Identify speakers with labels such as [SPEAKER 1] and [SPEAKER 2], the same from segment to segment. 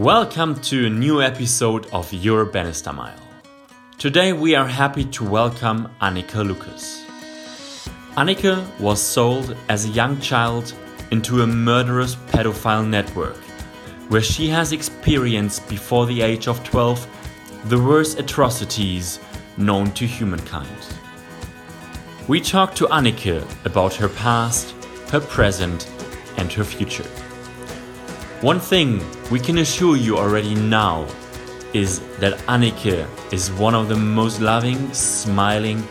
[SPEAKER 1] Welcome to a new episode of Your Bannister Mile. Today we are happy to welcome Anneke Lucas. Anneke was sold as a young child into a murderous pedophile network where she has experienced before the age of 12 the worst atrocities known to humankind. We talk to Anneke about her past, her present, and her future. One thing we can assure you already now is that Anneke is one of the most loving, smiling,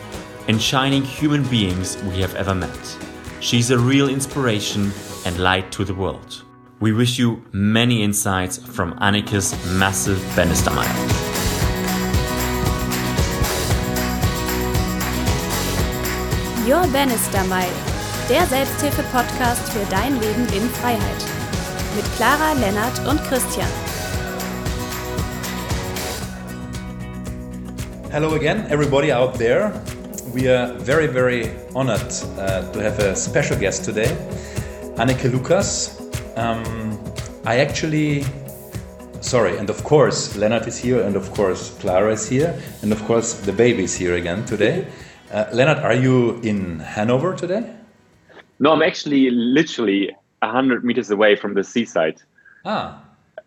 [SPEAKER 1] and shining human beings we have ever met. She's a real inspiration and light to the world. We wish you many insights from Anneke's massive Bannister
[SPEAKER 2] Your Bannister der Selbsthilfe-Podcast für dein Leben in Freiheit. Mit Clara, Lennart und Christian.
[SPEAKER 3] Hello again, everybody out there. We are very, very honored uh, to have a special guest today, Anneke Lucas. Um, I actually, sorry, and of course, Lennart is here, and of course, Clara is here, and of course, the baby is here again today. Uh, Lennart, are you in Hanover today?
[SPEAKER 4] No, I'm actually literally 100 meters away from the seaside.
[SPEAKER 3] Ah,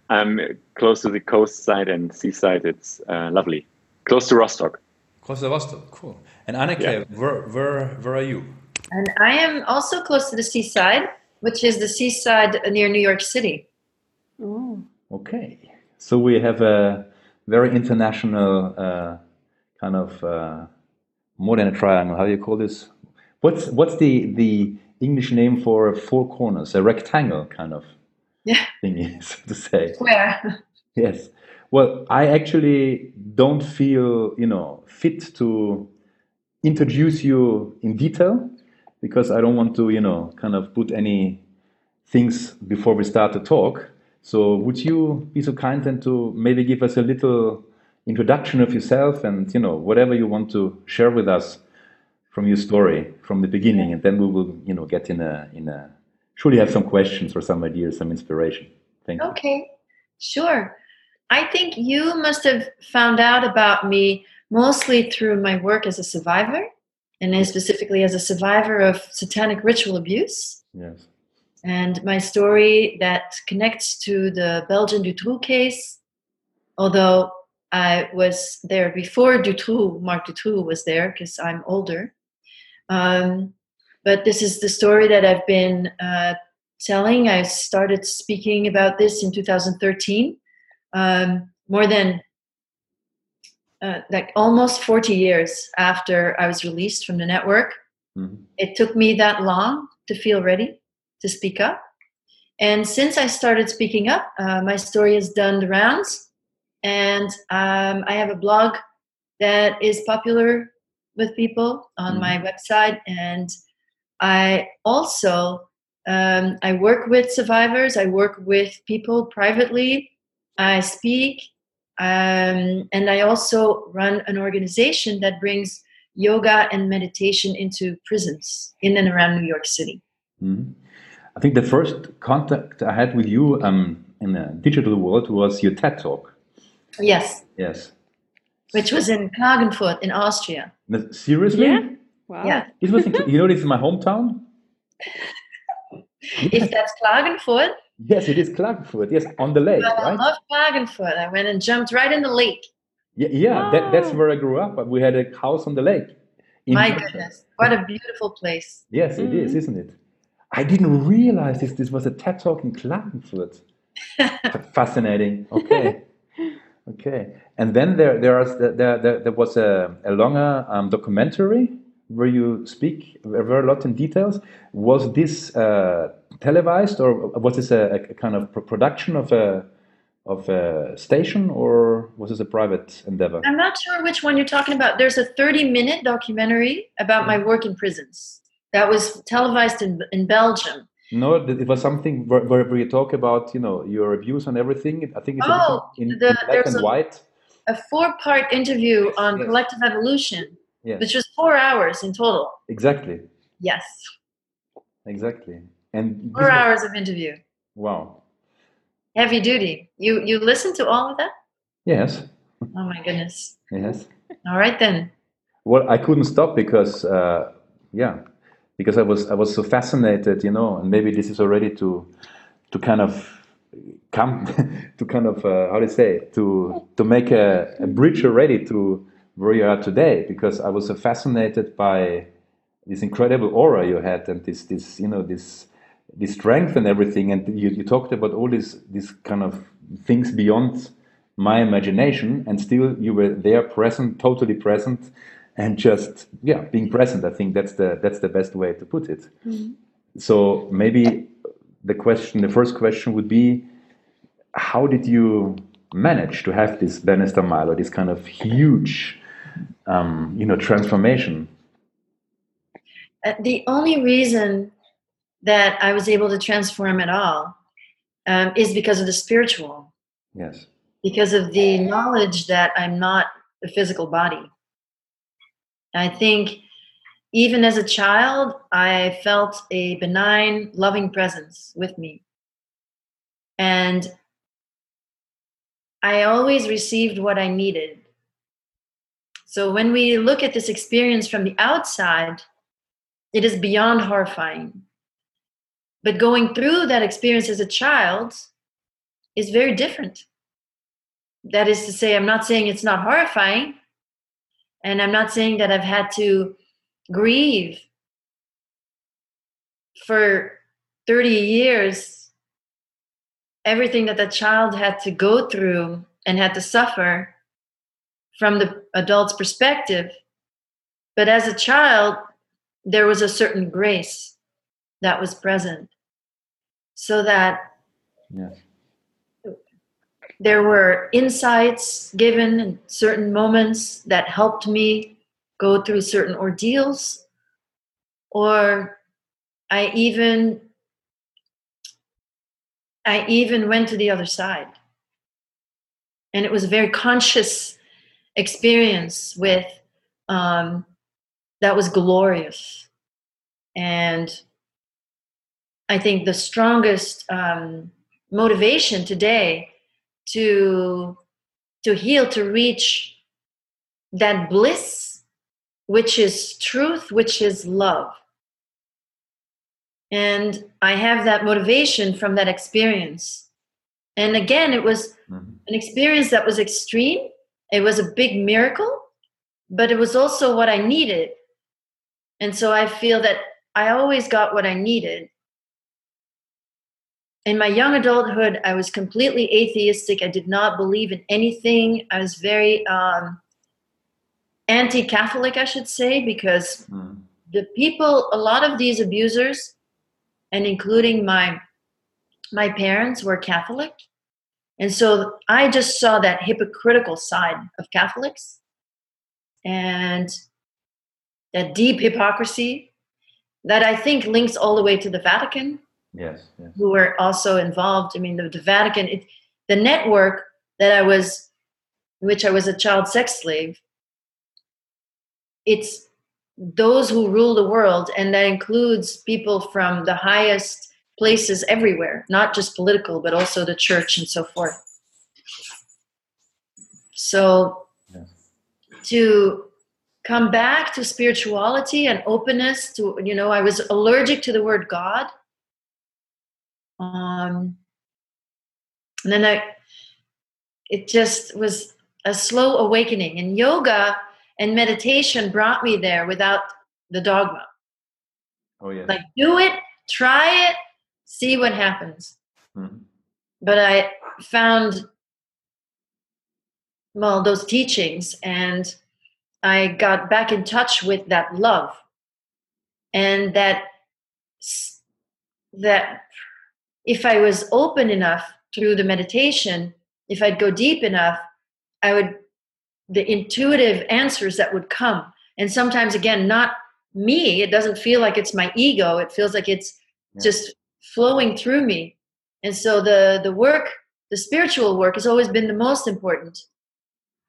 [SPEAKER 4] I'm close to the coast side and seaside. It's uh, lovely. Close to Rostock.
[SPEAKER 3] Costa Vostok, cool. And Anneke,
[SPEAKER 4] Yeah.
[SPEAKER 3] where, where, where are you?
[SPEAKER 5] And I am also close to the seaside, which is the seaside near New York City.
[SPEAKER 3] Okay. So we have a very international uh, kind of uh, more than a triangle. How do you call this? What's what's the the English name for a four corners? A rectangle kind of
[SPEAKER 5] Yeah,
[SPEAKER 3] thingy, so to say.
[SPEAKER 5] where?
[SPEAKER 3] Yes. Well, I actually don't feel you know fit to introduce you in detail because I don't want to you know kind of put any things before we start to talk. So would you be so kind and to maybe give us a little introduction of yourself and you know whatever you want to share with us from your story from the beginning, and then we will you know get in a in a surely have some questions or some ideas, some inspiration. Thank you.
[SPEAKER 5] Okay, sure. I think you must have found out about me mostly through my work as a survivor, and specifically as a survivor of satanic ritual abuse.
[SPEAKER 3] Yes.
[SPEAKER 5] And my story that connects to the Belgian Dutroux case, although I was there before Dutroux, Marc Dutroux was there because I'm older. Um, but this is the story that I've been uh, telling. I started speaking about this in 2013, um, more than uh, like almost 40 years after I was released from the network.
[SPEAKER 3] Mhm.
[SPEAKER 5] It took me that long to feel ready to speak up. And since I started speaking up, uh, my story has done the rounds. And um, I have a blog that is popular with people on
[SPEAKER 3] Mhm.
[SPEAKER 5] my website. And I also um, I work with survivors. I work with people privately. I speak, um, and I also run an organization that brings yoga and meditation into prisons in and around New York City.
[SPEAKER 3] Mhm. I think the first contact I had with you um, in the digital world was your TED talk.
[SPEAKER 5] Yes,
[SPEAKER 3] Yes.
[SPEAKER 5] which was in Klagenfurt in Austria.
[SPEAKER 3] No, Seriously?
[SPEAKER 2] Yeah? Wow.
[SPEAKER 5] Yeah,
[SPEAKER 3] This was in, you know this is my hometown.
[SPEAKER 5] if that's Klagenfurt,
[SPEAKER 3] Yes, it is Klagenfurt. Yes, on the lake,
[SPEAKER 5] I
[SPEAKER 3] right?
[SPEAKER 5] love Klagenfurt. I went and jumped right in the lake.
[SPEAKER 3] Yeah, yeah that, that's where I grew up. We had a house on the lake. in
[SPEAKER 5] My
[SPEAKER 3] Deutschland.
[SPEAKER 5] goodness, what a beautiful place.
[SPEAKER 3] Yes, it is, mm-hmm. isn't it? I didn't realize this. This was a TED talk in Klagenfurt. Fascinating. Okay. Okay. And then there, there, are, there, there, there was a, a longer um, documentary where you speak very a lot in details. Was this uh, televised or was this a, a kind of production of a, of a station or was this a private endeavor?
[SPEAKER 5] I'm not sure which one you're talking about. There's a 30 minute documentary about my work in prisons that was televised in, in Belgium.
[SPEAKER 3] No, it was something where, where you talk about, you know, your abuse and everything. I think it's a
[SPEAKER 5] Oh,
[SPEAKER 3] in, in black and
[SPEAKER 5] a-
[SPEAKER 3] white.
[SPEAKER 5] A four part interview on
[SPEAKER 3] Yes.
[SPEAKER 5] collective evolution,
[SPEAKER 3] Yes,
[SPEAKER 5] which was four hours in total.
[SPEAKER 3] exactly,
[SPEAKER 5] Yes,
[SPEAKER 3] exactly. And
[SPEAKER 5] four
[SPEAKER 3] was-
[SPEAKER 5] hours of interview.
[SPEAKER 3] Wow.
[SPEAKER 5] heavy duty. You you listen to all of that?
[SPEAKER 3] Yes.
[SPEAKER 5] Oh my goodness.
[SPEAKER 3] Yes.
[SPEAKER 5] All right then.
[SPEAKER 3] Well, I couldn't stop because, uh, yeah, because I was I was so fascinated, you know, and maybe this is already to to kind of come to kind of uh, how do you say to to make a, a bridge already to where you are today because I was so fascinated by this incredible aura you had and this this you know this this strength and everything. And you, you talked about all these these kind of things beyond my imagination and still you were there present totally present and just yeah being present i think that's the that's the best way to put it. So maybe the question the first question would be how did you manage to have this Bannister Mile or this kind of huge um, you know transformation?
[SPEAKER 5] Uh, the only reason that I was able to transform at all um, is because of the spiritual,
[SPEAKER 3] yes.
[SPEAKER 5] Because of the knowledge that I'm not a physical body. I think even as a child, I felt a benign, loving presence with me. And I always received what I needed. So when we look at this experience from the outside, it is beyond horrifying. But going through that experience as a child is very different. That is to say, I'm not saying it's not horrifying, and I'm not saying that I've had to grieve for 30 years everything that the child had to go through and had to suffer from the adult's perspective. But as a child, there was a certain grace that was present. So that there were insights given in certain moments that helped me go through certain ordeals or i even i even went to the other side. And it was a very conscious experience with um, that was glorious. And i think the strongest um, motivation today to to heal to reach that bliss which is truth which is love. And i have that motivation from that experience. And again it was
[SPEAKER 3] Mhm.
[SPEAKER 5] an experience that was extreme. It was a big miracle but it was also what i needed. And so i feel that i always got what i needed in my young adulthood, I was completely atheistic. I did not believe in anything. I was very um, anti Catholic, I should say, because
[SPEAKER 3] Mm.
[SPEAKER 5] the people, a lot of these abusers, and including my my parents were Catholic. And so I just saw that hypocritical side of Catholics and that deep hypocrisy that I think links all the way to the Vatican
[SPEAKER 3] yes yes
[SPEAKER 5] who were also involved. I mean, the, the Vatican, it, the network that I was, in which I was a child sex slave, it's those who rule the world, and that includes people from the highest places everywhere, not just political, but also the church and so forth. So,
[SPEAKER 3] Yes.
[SPEAKER 5] to come back to spirituality and openness to, you know, I was allergic to the word God um, and then I, it just was a slow awakening. And yoga and meditation brought me there without the dogma.
[SPEAKER 3] oh yeah.
[SPEAKER 5] Like, do it, try it, see what happens.
[SPEAKER 3] Mhm.
[SPEAKER 5] But I found, well, those teachings, and I got back in touch with that love and that that if I was open enough through the meditation, if I'd go deep enough, I would the intuitive answers that would come. And sometimes again, not me, it doesn't feel like it's my ego. It feels like it's
[SPEAKER 3] Yeah.
[SPEAKER 5] just flowing through me. And so the the work, the spiritual work has always been the most important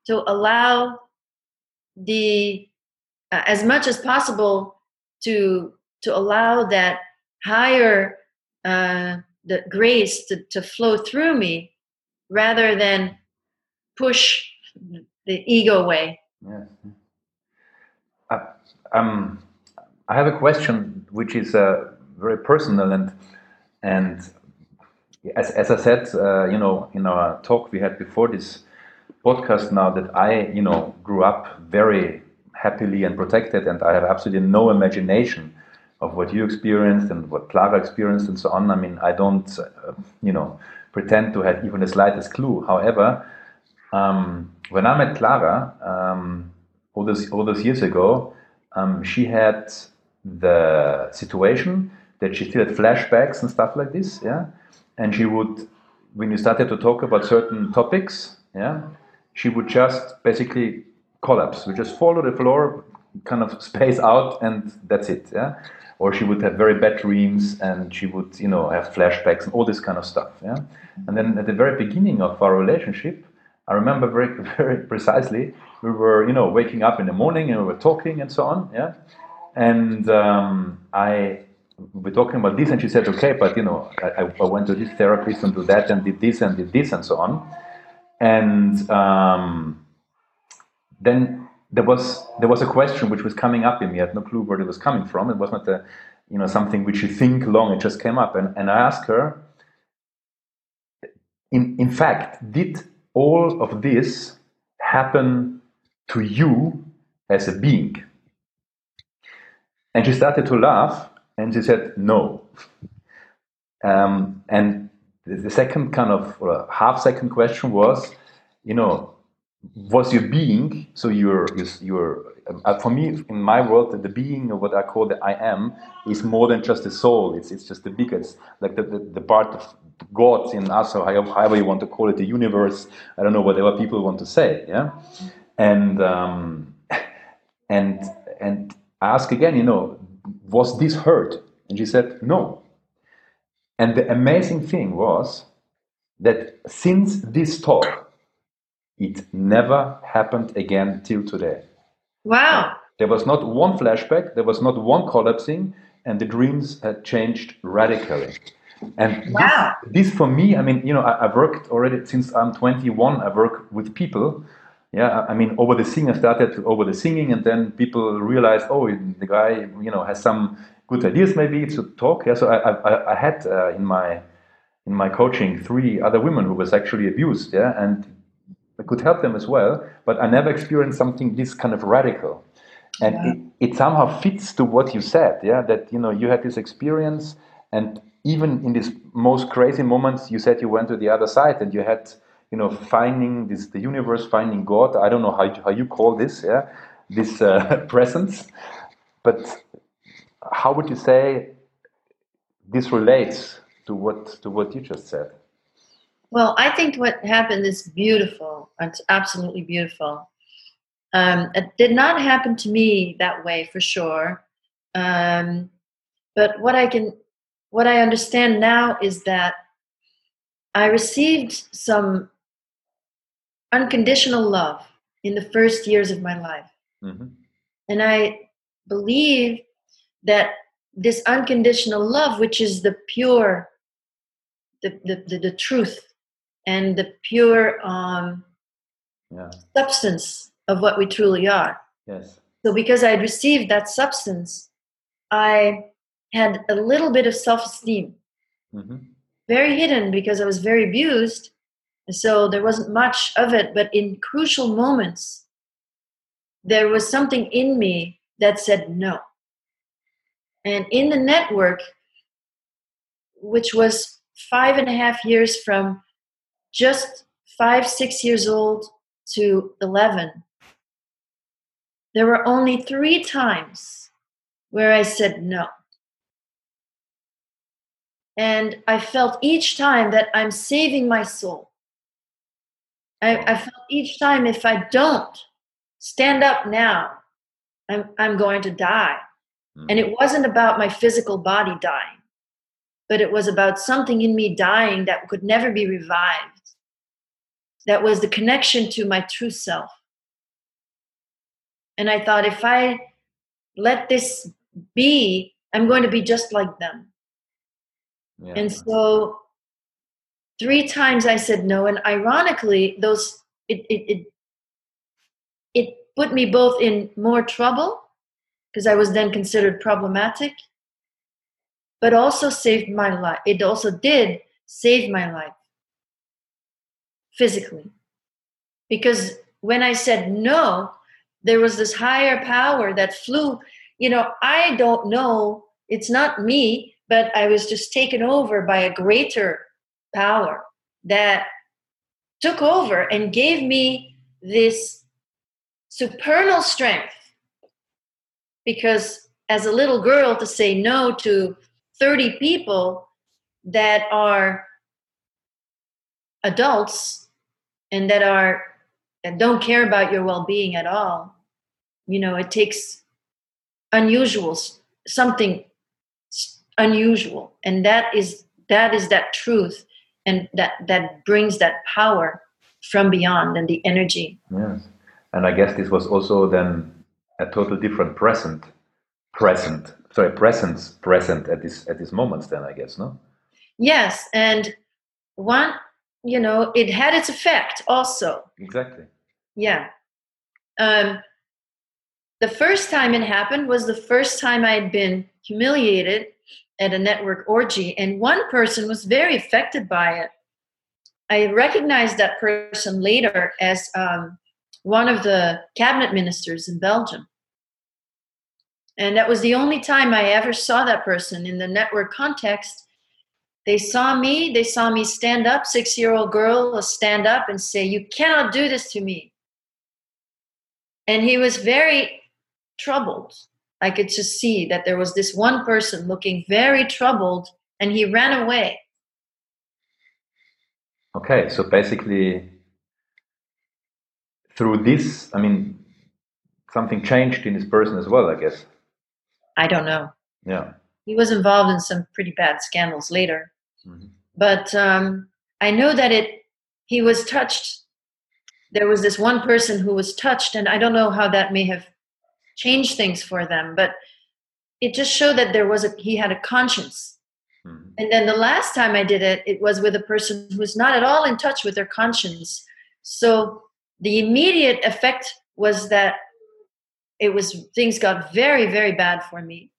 [SPEAKER 5] to allow the uh, as much as possible to to allow that higher uh, the grace to, to flow through me rather than push the ego away.
[SPEAKER 3] Yes. I, um, I have a question which is uh, very personal and and as, as I said, uh, you know, in our talk we had before this podcast now that I, you know, grew up very happily and protected and I have absolutely no imagination of what you experienced and what Clara experienced and so on. I mean, I don't, uh, you know, pretend to have even the slightest clue. However, um, when I met Clara um, all those all those years ago, um, she had the situation that she still had flashbacks and stuff like this, yeah. And she would, when you started to talk about certain topics, yeah, she would just basically collapse. We just fall to the floor, kind of space out, and that's it, yeah or she would have very bad dreams and she would you know have flashbacks and all this kind of stuff yeah? And then at the very beginning of our relationship i remember very very precisely we were you know waking up in the morning and we were talking and so on yeah? And um, i we are talking about this and she said okay but you know I, I went to this therapist and do that and did this and did this and so on. And um, then there was there was a question which was coming up in me. I had no clue where it was coming from. It was not a, you know something which you think long. It just came up, and, and I asked her. In in fact, did all of this happen to you as a being? And she started to laugh, and she said, "No." Um, and the, the second kind of half second question was, you know, was your being so your your, uh, for me in my world the being or what i call the i am is more than just the soul. It's it's just the biggest like the, the, the part of god in us or however, you want to call it the universe. I don't know whatever people want to say yeah? And um, and and i ask again you know was this hurt? And she said no. And the amazing thing was that since this talk it never happened again till today.
[SPEAKER 5] Wow.
[SPEAKER 3] There was not one flashback, there was not one collapsing, and the dreams had changed radically. And
[SPEAKER 5] wow.
[SPEAKER 3] this, this for me, I mean, you know, I, have worked already since I'm 21, I work with people. Yeah, I mean, over the singing, I started over the singing, and then people realized, oh, the guy, you know, has some good ideas maybe to talk. Yeah, so I, I, I had uh, in my in my coaching three other women who was actually abused. Yeah, and could help them as well, but I never experienced something this kind of radical. And yeah. it, it somehow fits to what you said, yeah, that you know you had this experience, and even in these most crazy moments, you said you went to the other side and you had, you know, finding this the universe, finding God. I don't know how how you call this, yeah, this uh, presence, but how would you say this relates to what to what you just said?
[SPEAKER 5] Well, I think what happened is beautiful. It's absolutely beautiful. Um, it did not happen to me that way for sure. Um, but what I can, what I understand now is that I received some unconditional love in the first years of my life. Mm-hmm. And I believe that this unconditional love, which is the pure, the, the, the, the truth and the pure um, yeah. substance of what we truly are.
[SPEAKER 3] Yes.
[SPEAKER 5] So because I had received that substance, I had a little bit of self-esteem, mm-hmm. very hidden because I was very abused. So there wasn't much of it, but in crucial moments, there was something in me that said no. And in the network, which was five and a half years from just five, six years old to 11, there were only three times where I said no. And I felt each time that I'm saving my soul. I, I felt each time if I don't stand up now, I'm, I'm going to die. Mm. And it wasn't about my physical body dying, but it was about something in me dying that could never be revived that was the connection to my true self. And I thought, if I let this be, I'm going to be just like them.
[SPEAKER 3] Yeah.
[SPEAKER 5] And so three times I said no. And ironically, those it it it, it put me both in more trouble because I was then considered problematic, but also saved my life. It also did save my life physically. Because when I said no, there was this higher power that flew. You know, I don't know, it's not me, but I was just taken over by a greater power that took over and gave me this supernal strength. Because as a little girl, to say no to 30 people that are adults and that are that don't care about your well-being at all you know it takes unusual something unusual and that is that is that truth and that that brings that power from beyond and the energy
[SPEAKER 3] Yes. And I guess this was also then a total different present, present, sorry, presence present at this at this moment. Then I guess no.
[SPEAKER 5] yes and one you know it had its effect also.
[SPEAKER 3] Exactly.
[SPEAKER 5] yeah. Um the first time it happened was the first time i had been humiliated at a network orgy and one person was very affected by it. I recognized that person later as um, one of the cabinet ministers in belgium. And that was the only time i ever saw that person in the network context they saw me they saw me stand up six year old girl will stand up and say you cannot do this to me and he was very troubled i could just see that there was this one person looking very troubled and he ran away
[SPEAKER 3] Okay, so basically, through this, I mean, something changed in this person as well. I guess.
[SPEAKER 5] i don't know
[SPEAKER 3] Yeah.
[SPEAKER 5] he was involved in some pretty bad scandals later
[SPEAKER 3] Mhm.
[SPEAKER 5] but um, i know that it he was touched. There was this one person who was touched and i don't know how that may have changed things for them but it just showed that there was a he had a conscience.
[SPEAKER 3] Mhm.
[SPEAKER 5] and then the last time i did it it was with a person who's not at all in touch with their conscience. So the immediate effect was that it was things got very very bad for me.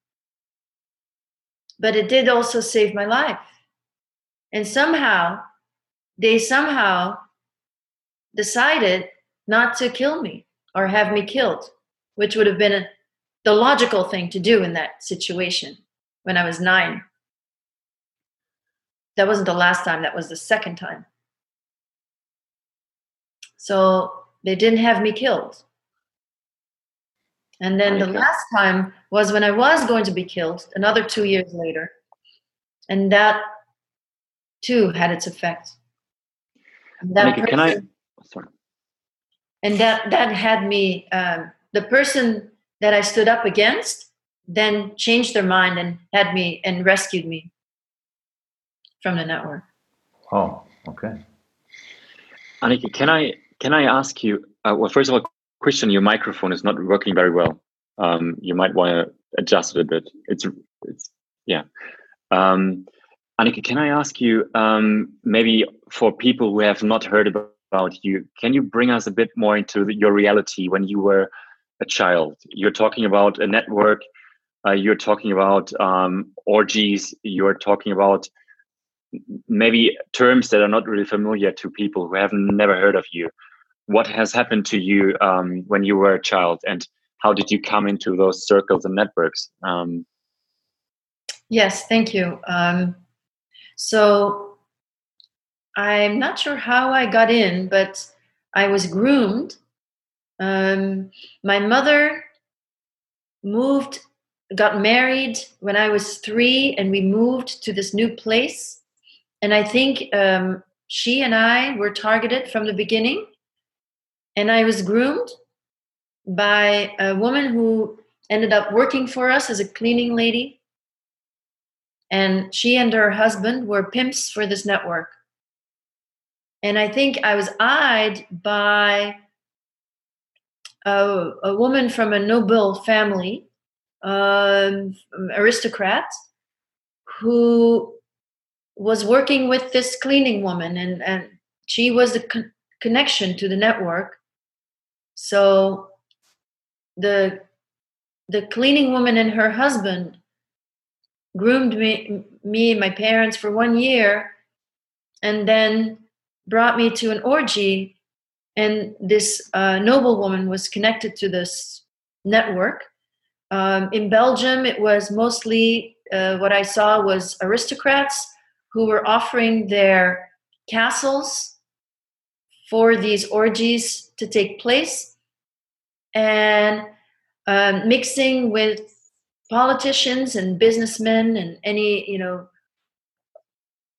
[SPEAKER 5] But it did also save my life and somehow they somehow decided not to kill me or have me killed which would have been a, the logical thing to do in that situation when i was nine. That wasn't the last time that was the second time. So they didn't have me killed. And then the last time was when i was going to be killed another two years later. And that too had its effect And that
[SPEAKER 4] Anneke, can I? Sorry.
[SPEAKER 5] and that that had me um, the person that i stood up against then changed their mind and had me and rescued me from the network
[SPEAKER 3] Oh, okay.
[SPEAKER 4] Anneke, can I can I ask you? Uh, well, first of all, Christian, your microphone is not working very well. Um, you might want to adjust it a bit. It's it's yeah. Um, Anneke, can I ask you um, maybe for people who have not heard about, you, can you bring us a bit more into the, your reality when you were a child? You're talking about a network. Uh, you're talking about um, orgies. You're talking about maybe terms that are not really familiar to people who have never heard of you. What has happened to you um, when you were a child, and how did you come into those circles and networks? Um,
[SPEAKER 5] Yes, thank you. So I'm not sure how I got in, but I was groomed. Um, my mother moved, got married when I was three, and we moved to this new place. And I think um, she and I were targeted from the beginning. And I was groomed by a woman who ended up working for us as a cleaning lady and she and her husband were pimps for this network. And I think I was eyed by a, a woman from a noble family, um, aristocrat, who was working with this cleaning woman, and, and she was the con- connection to the network. So the the cleaning woman and her husband groomed me, me and my parents for one year, and then brought me to an orgy. And this uh, noblewoman was connected to this network. Um, in Belgium, it was mostly uh, what I saw was aristocrats who were offering their castles for these orgies to take place and um, mixing with politicians and businessmen and any you know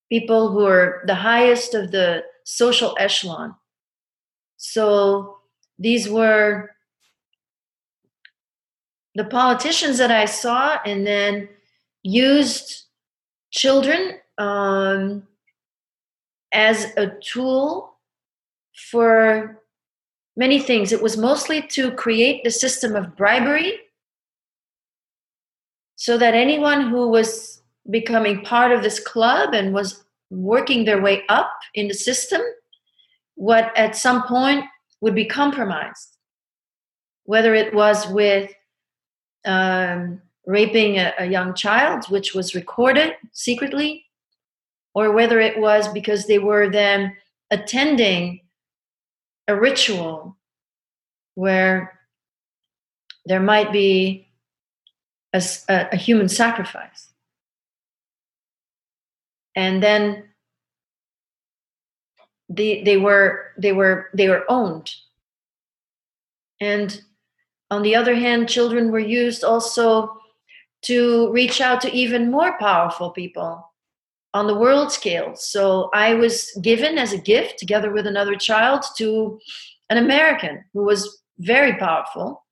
[SPEAKER 5] people who are the highest of the social echelon so these were the politicians that i saw and then used children um, as a tool for many things. It was mostly to create the system of bribery so that anyone who was becoming part of this club and was working their way up in the system what at some point would be compromised. Whether it was with um, raping a, a young child which was recorded secretly or whether it was because they were then attending a ritual where there might be a, a, human sacrifice. And then they, they were they were they were owned. And on the other hand, children were used also to reach out to even more powerful people on the world scale. So I was given as a gift, together with another child, to an American who was very powerful.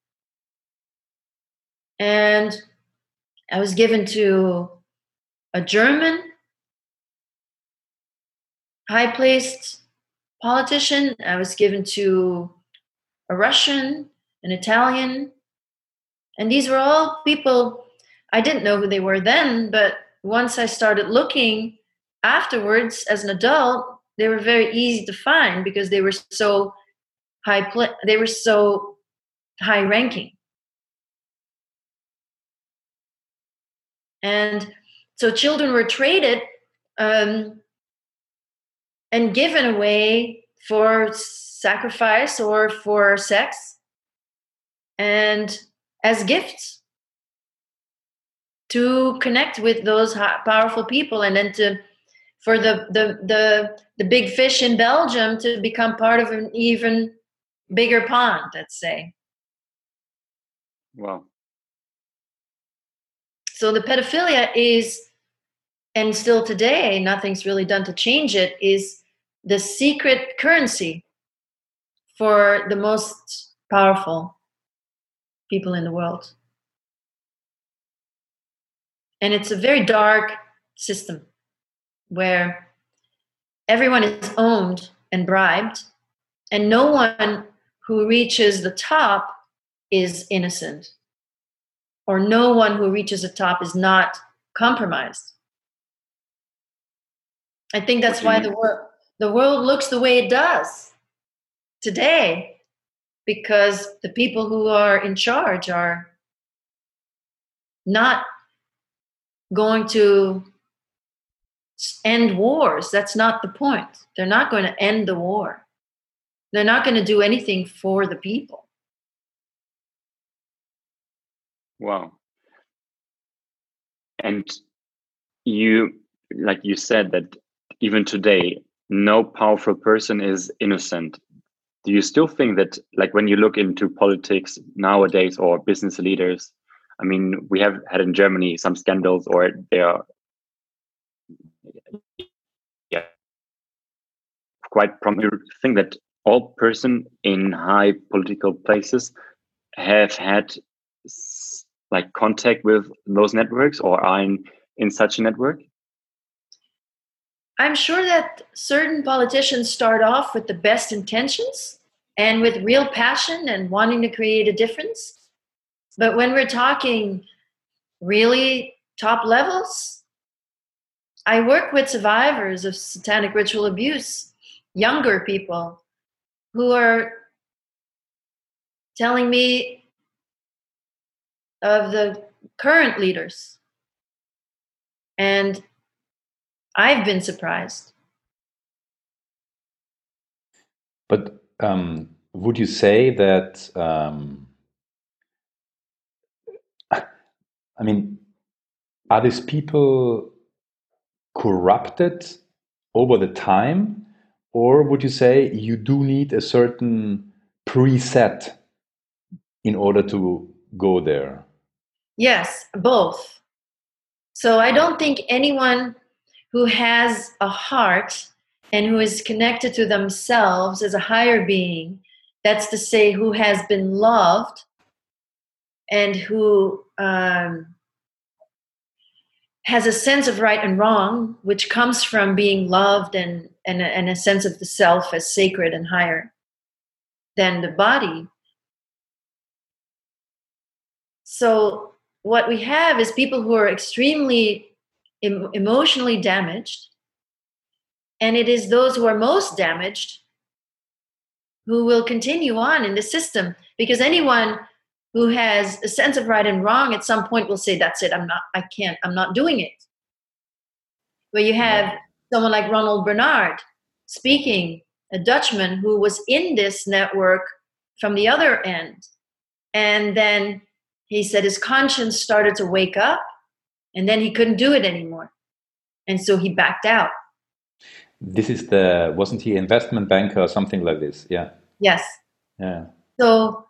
[SPEAKER 5] And I was given to a German high placed politician. I was given to a Russian, an Italian. And these were all people I didn't know who they were then, but once I started looking afterwards as an adult, they were very easy to find because they were so high pl- they were so high ranking. And so children were traded um, and given away for sacrifice or for sex and as gifts to connect with those powerful people and then to for the the the, the big fish in belgium to become part of an even bigger pond let's say.
[SPEAKER 4] Wow
[SPEAKER 5] so the pedophilia is and still today nothing's really done to change it is the secret currency for the most powerful people in the world. And it's a very dark system where everyone is owned and bribed, and no one who reaches the top is innocent, or no one who reaches the top is not compromised. I think that's why the world the world looks the way it does today because the people who are in charge are not going to end wars. That's not the point. They're not going to end the war. They're not going to do anything for the people.
[SPEAKER 4] Wow. And you, like you said, that even today, no powerful person is innocent. Do you still think that, like, when you look into politics nowadays or business leaders, I mean, we have had in Germany some scandals, or there are yeah, quite prominent thing that all person in high political places have had like contact with those networks or are in, in such a network?
[SPEAKER 5] I'm sure that certain politicians start off with the best intentions and with real passion and wanting to create a difference. But when we're talking really top levels, I work with survivors of satanic ritual abuse, younger people who are telling me of the current leaders. And I've been surprised.
[SPEAKER 3] But um, would you say that? Um, I mean, are these people corrupted over the time, or would you say you do need a certain preset in order to go there?
[SPEAKER 5] Yes, both. So I don't think anyone who has a heart and who is connected to themselves as a higher being, that's to say, who has been loved and who um, has a sense of right and wrong, which comes from being loved and, and, and a sense of the self as sacred and higher than the body. So, what we have is people who are extremely em- emotionally damaged, and it is those who are most damaged who will continue on in the system because anyone who has a sense of right and wrong at some point will say that's it i'm not i can't i'm not doing it. Where you have someone like ronald bernard speaking a dutchman who was in this network from the other end and then he said his conscience started to wake up and then he couldn't do it anymore. And so he backed out.
[SPEAKER 3] This is the wasn't he investment banker or something like this? Yeah.
[SPEAKER 5] Yes.
[SPEAKER 3] Yeah.
[SPEAKER 5] So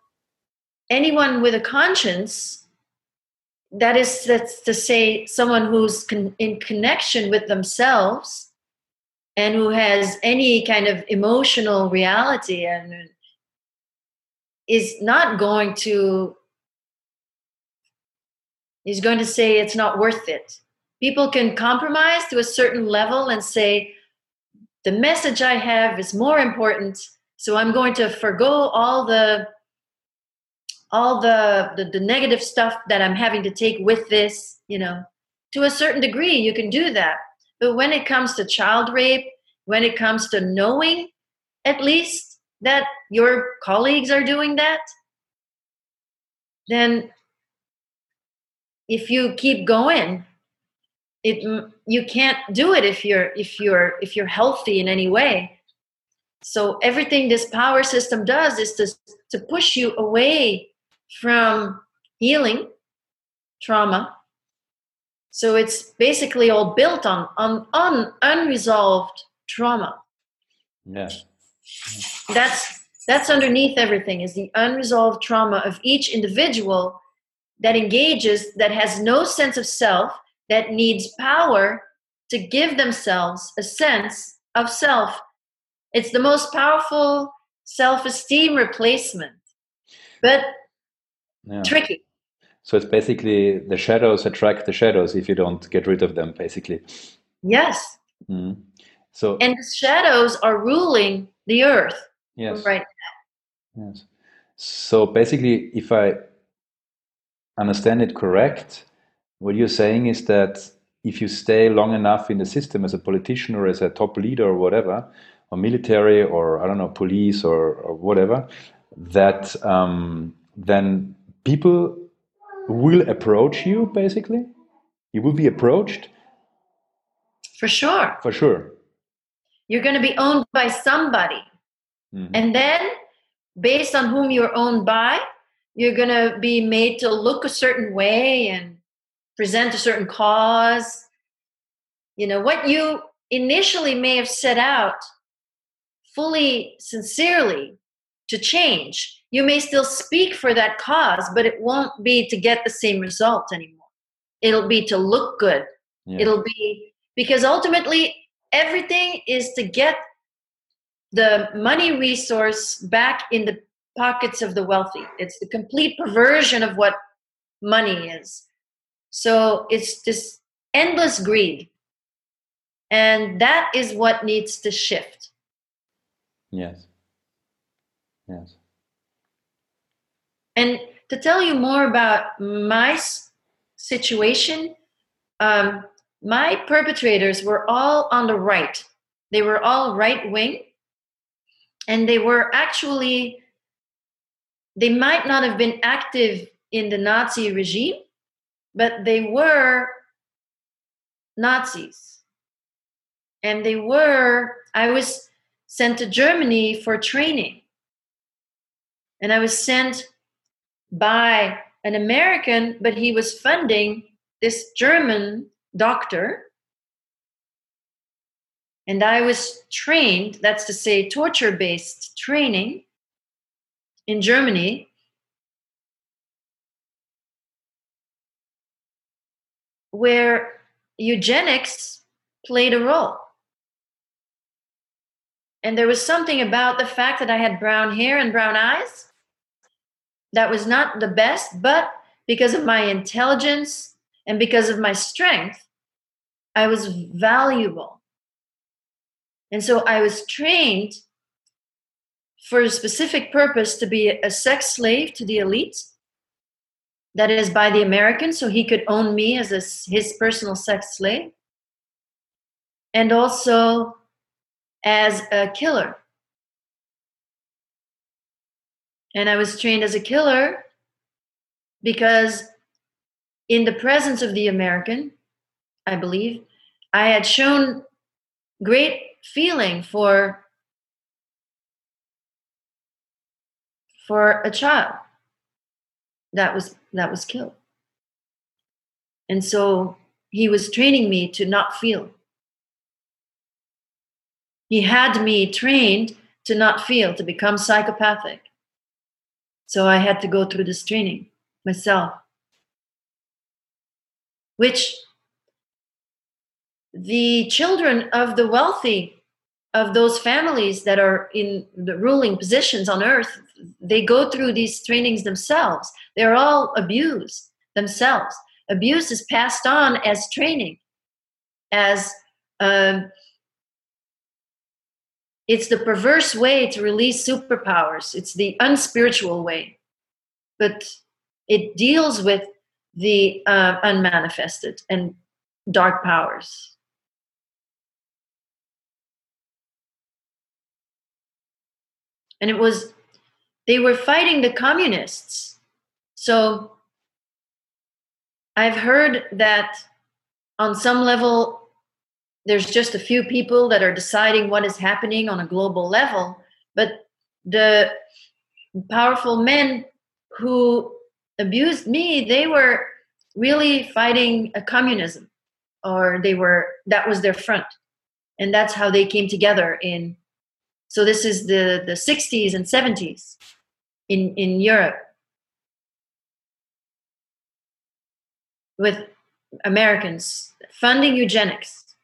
[SPEAKER 5] anyone with a conscience that is that's to say someone who's con- in connection with themselves and who has any kind of emotional reality and is not going to is going to say it's not worth it. People can compromise to a certain level and say the message i have is more important so i'm going to forego all the all the, the, the negative stuff that i'm having to take with this you know. To a certain degree you can do that. But when it comes to child rape when it comes to knowing at least that your colleagues are doing that then if you keep going it you can't do it if you're if you're if you're healthy in any way so everything this power system does is to to push you away from healing trauma. So it's basically all built on, on, on unresolved trauma.
[SPEAKER 3] Yeah.
[SPEAKER 5] That's that's underneath everything is the unresolved trauma of each individual that engages that has no sense of self that needs power to give themselves a sense of self it's the most powerful self-esteem replacement but yeah. tricky.
[SPEAKER 3] So it's basically the shadows attract the shadows if you don't get rid of them, basically.
[SPEAKER 5] Yes.
[SPEAKER 3] Mm. So
[SPEAKER 5] and the shadows are ruling the earth.
[SPEAKER 3] Yes.
[SPEAKER 5] Right
[SPEAKER 3] now. Yes. So basically, if I understand it correct, what you're saying is that if you stay long enough in the system as a politician or as a top leader or whatever, or military or I don't know, police or, or whatever, that um, then people will approach you basically. You will be approached.
[SPEAKER 5] For sure.
[SPEAKER 3] For sure.
[SPEAKER 5] You're going to be owned by somebody. Mm-hmm. and then based on whom you're owned by you're going to be made to look a certain way and present a certain cause you know what you initially may have set out fully sincerely to change you may still speak for that cause, but it won't be to get the same result anymore. It'll be to look good. Yeah. It'll be because ultimately everything is to get the money resource back in the pockets of the wealthy. It's the complete perversion of what money is. So it's this endless greed. And that is what needs to shift.
[SPEAKER 3] Yes. Yes.
[SPEAKER 5] And to tell you more about my situation, um, my perpetrators were all on the right. They were all right wing. And they were actually, they might not have been active in the Nazi regime, but they were Nazis. And they were, I was sent to Germany for training. And I was sent by an American, but he was funding this German doctor. And I was trained, that's to say, torture based training in Germany. Where eugenics played a role. And there was something about the fact that I had brown hair and brown eyes that was not the best, but because of my intelligence and because of my strength, I was valuable. And so I was trained for a specific purpose to be a sex slave to the elite. That is by the Americans, so he could own me as a, his personal sex slave. And also as a killer. And I was trained as a killer because in the presence of the American, I believe, I had shown great feeling for for a child that was that was killed. And so he was training me to not feel. He had me trained to not feel, to become psychopathic. So I had to go through this training myself which the children of the wealthy of those families that are in the ruling positions on earth they go through these trainings themselves. They're all abused themselves. Abuse is passed on as training as um, it's the perverse way to release superpowers. It's the unspiritual way. But it deals with the uh, unmanifested and dark powers. And it was, they were fighting the communists. So I've heard that on some level, there's just a few people that are deciding what is happening on a global level, but the powerful men who abused me, they were really fighting a communism, or they were that was their front, and that's how they came together in. So this is the the 60s and 70s in in Europe with Americans funding eugenics,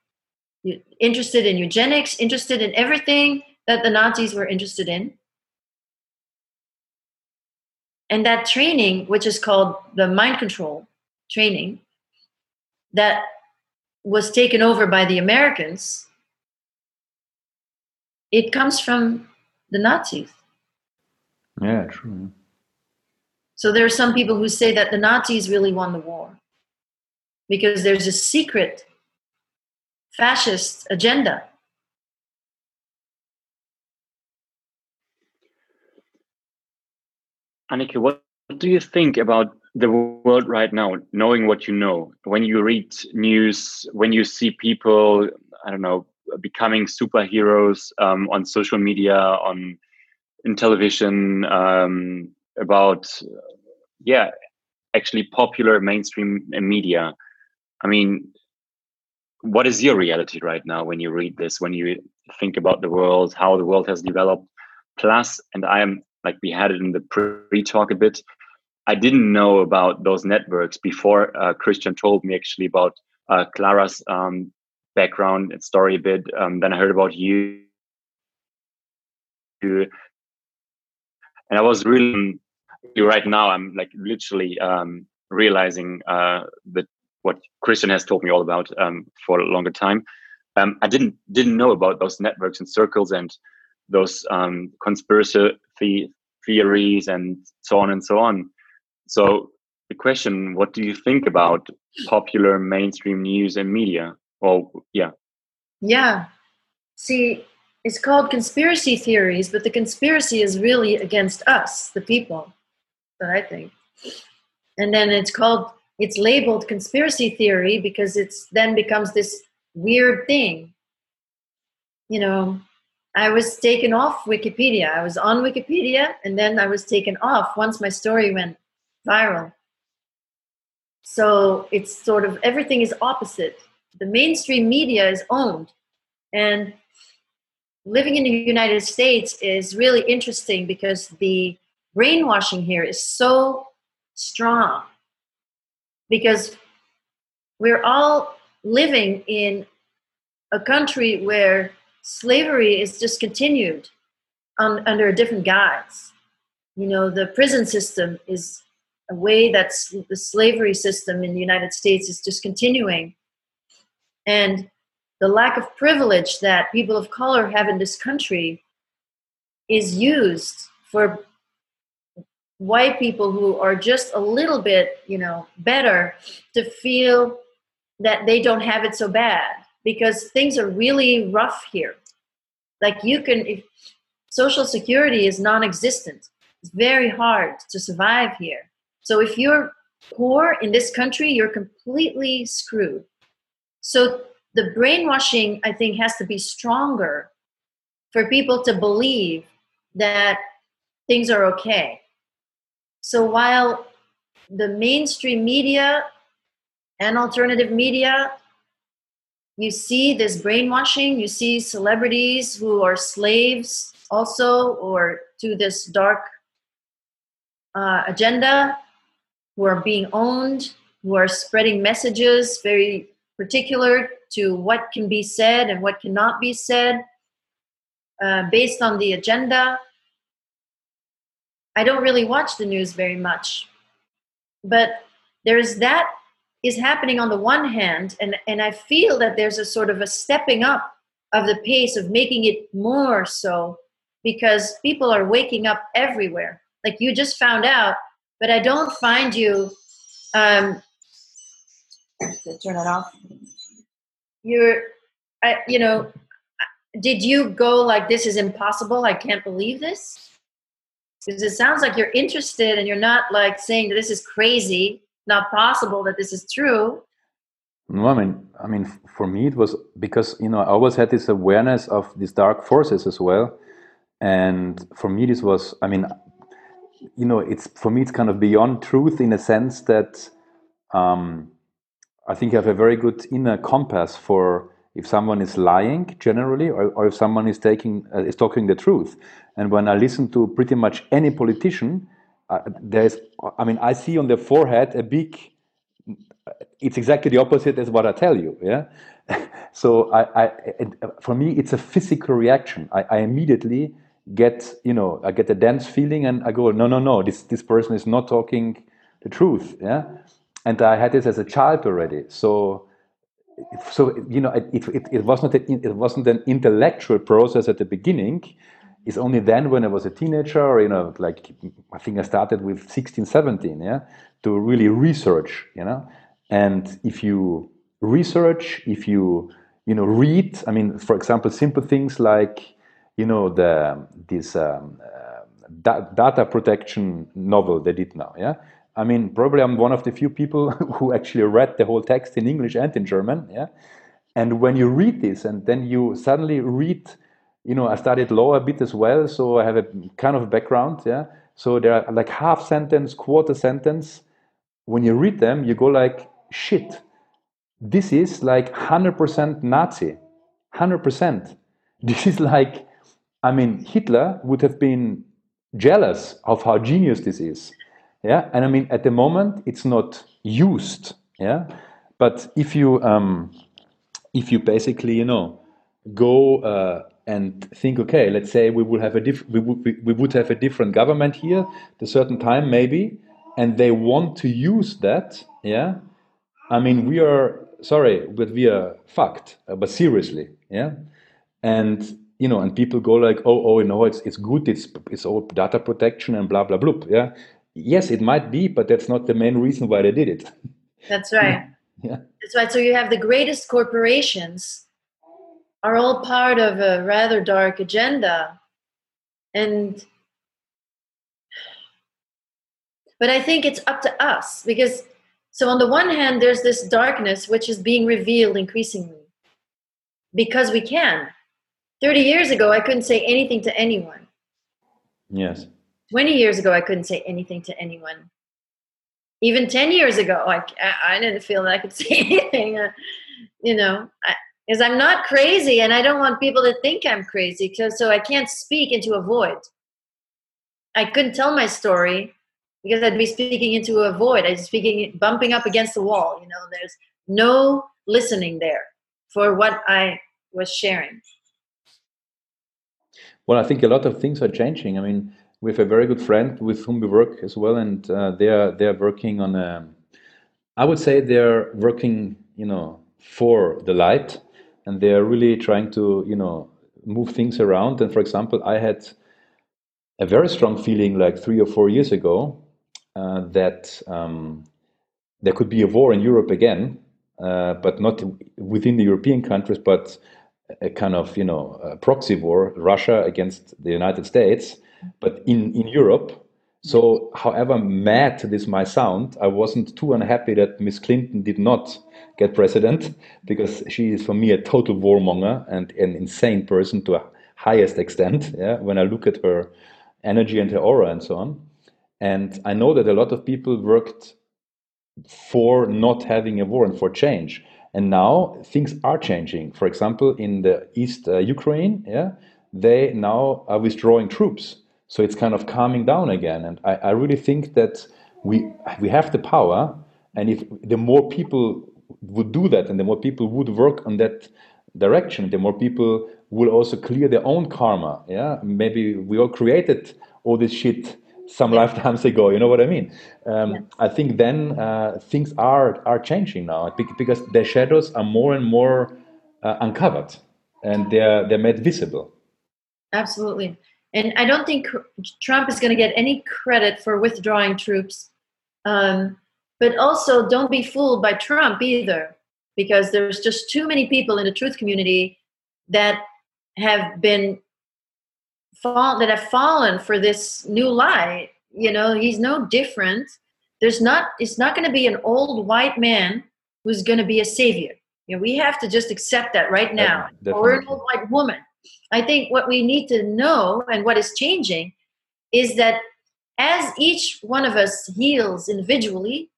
[SPEAKER 5] interested in eugenics, interested in everything that the Nazis were interested in and that training, which is called the mind control training, that was taken over by the Americans, it comes from the Nazis.
[SPEAKER 3] Yeah, true.
[SPEAKER 5] So there are some people who say that the Nazis really won the war because there's a secret fascist agenda
[SPEAKER 4] Anneke, what do you think about the world right now, knowing what you know? When you read news, when you see people, I don't know, becoming superheroes um, on social media, on in television, um, about yeah, actually popular mainstream media. I mean, what is your reality right now when you read this? When you think about the world, how the world has developed? Plus, and I am like we had it in the pre-talk a bit. I didn't know about those networks before uh, Christian told me actually about uh, Clara's um, background and story a bit. Um, then I heard about you, and I was really right now. I'm like literally um, realizing uh, that what Christian has told me all about um, for a longer time. Um, I didn't didn't know about those networks and circles and those um, conspiracy theories and so on and so on. So the question: What do you think about popular mainstream news and media? Well, yeah,
[SPEAKER 5] yeah. See, it's called conspiracy theories, but the conspiracy is really against us, the people. That I think, and then it's called it's labeled conspiracy theory because it's then becomes this weird thing. You know, I was taken off Wikipedia. I was on Wikipedia and then I was taken off once my story went viral. So it's sort of everything is opposite. The mainstream media is owned. And living in the United States is really interesting because the brainwashing here is so strong because we're all living in a country where slavery is just continued on, under a different guise. You know, the prison system is a way that the slavery system in the United States is just continuing. And the lack of privilege that people of color have in this country is used for white people who are just a little bit, you know, better to feel that they don't have it so bad because things are really rough here. Like you can, if social security is non-existent, it's very hard to survive here. So if you're poor in this country, you're completely screwed. So the brainwashing, I think, has to be stronger for people to believe that things are okay. So while the mainstream media and alternative media, you see this brainwashing, you see celebrities who are slaves also, or to this dark uh, agenda, who are being owned, who are spreading messages very particular to what can be said and what cannot be said uh, based on the agenda I don't really watch the news very much. But there's that is happening on the one hand, and, and I feel that there's a sort of a stepping up of the pace of making it more so because people are waking up everywhere. Like you just found out, but I don't find you um turn it off. You're I you know did you go like this is impossible? I can't believe this? because it sounds like you're interested and you're not like saying that this is crazy not possible that this is true
[SPEAKER 3] no i mean i mean for me it was because you know i always had this awareness of these dark forces as well and for me this was i mean you know it's for me it's kind of beyond truth in a sense that um, i think i have a very good inner compass for if someone is lying generally or, or if someone is taking uh, is talking the truth. And when i listen to pretty much any politician uh, there's i mean i see on their forehead a big it's exactly the opposite as what i tell you yeah? So i, I for me it's a physical reaction. I, I immediately get you know i get a dense feeling and i go no no no this this person is not talking the truth yeah and i had this as a child already. So so you know it, it, it wasn't a, it wasn't an intellectual process at the beginning. It's only then when i was a teenager you know like i think i started with 16 17 yeah to really research you know. And if you research if you you know read i mean for example simple things like you know the this um, uh, da data protection novel they did now yeah I mean, probably I'm one of the few people who actually read the whole text in English and in German. Yeah. And when you read this and then you suddenly read, you know, I studied law a bit as well, so I have a kind of background. Yeah. So there are like half sentence, quarter sentence. When you read them, you go like, shit, this is like 100% Nazi. 100%. This is like, I mean, Hitler would have been jealous of how genius this is yeah? And i mean at the moment it's not used yeah? But if you um, if you basically you know go uh, and think okay let's say we would have a diff- we, would, we would have a different government here at a certain time maybe and they want to use that yeah? I mean we are sorry but we are fucked uh, but seriously yeah? And you know and people go like oh oh you know it's it's good it's it's all data protection and blah blah blah yeah yes, it might be, but that's not the main reason why they did it.
[SPEAKER 5] That's right.
[SPEAKER 3] Yeah.
[SPEAKER 5] That's right. So you have the greatest corporations are all part of a rather dark agenda. And but I think it's up to us because so on the one hand there's this darkness which is being revealed increasingly because we can. 30 years ago I couldn't say anything to anyone.
[SPEAKER 3] Yes.
[SPEAKER 5] 20 years ago I couldn't say anything to anyone. Even 10 years ago I I didn't feel that I could say anything. Uh, you know, because I'm not crazy and I don't want people to think I'm crazy because so I can't speak into a void. I couldn't tell my story because I'd be speaking into a void. I'd be speaking bumping up against the wall, you know, there's no listening there for what I was sharing.
[SPEAKER 3] Well, I think a lot of things are changing. I mean, we have a very good friend with whom we work as well, and uh, they are they are working on a. I would say they're working, you know, for the light, and they are really trying to you know move things around and for example i had a very strong feeling like three or four years ago uh, that um, there could be a war in europe again uh, but not within the european countries but a kind of you know proxy war russia against the united states but in in europe so, however mad this might sound, I wasn't too unhappy that Miss Clinton did not get president because she is, for me, a total warmonger and an insane person to a highest extent. Yeah, when I look at her energy and her aura and so on, and I know that a lot of people worked for not having a war and for change. And now things are changing. For example, in the East uh, Ukraine, yeah, they now are withdrawing troops so it's kind of calming down again. And I, I really think that we we have the power, and if the more people would do that, and the more people would work on that direction, the more people will also clear their own karma. Yeah, maybe we all created all this shit some lifetimes ago. You know what I mean? Um, yeah. I think then uh, things are are changing now because the shadows are more and more uh, uncovered, and they're they're made visible.
[SPEAKER 5] Absolutely. And I don't think Trump is going to get any credit for withdrawing troops. Um, but also, don't be fooled by Trump either, because there's just too many people in the truth community that have been fall that have fallen for this new lie. You know, he's no different. There's not. It's not going to be an old white man who's going to be a savior. You know, we have to just accept that right now. or an old white woman I think what we need to know and what is changing is that as each one of us heals individually,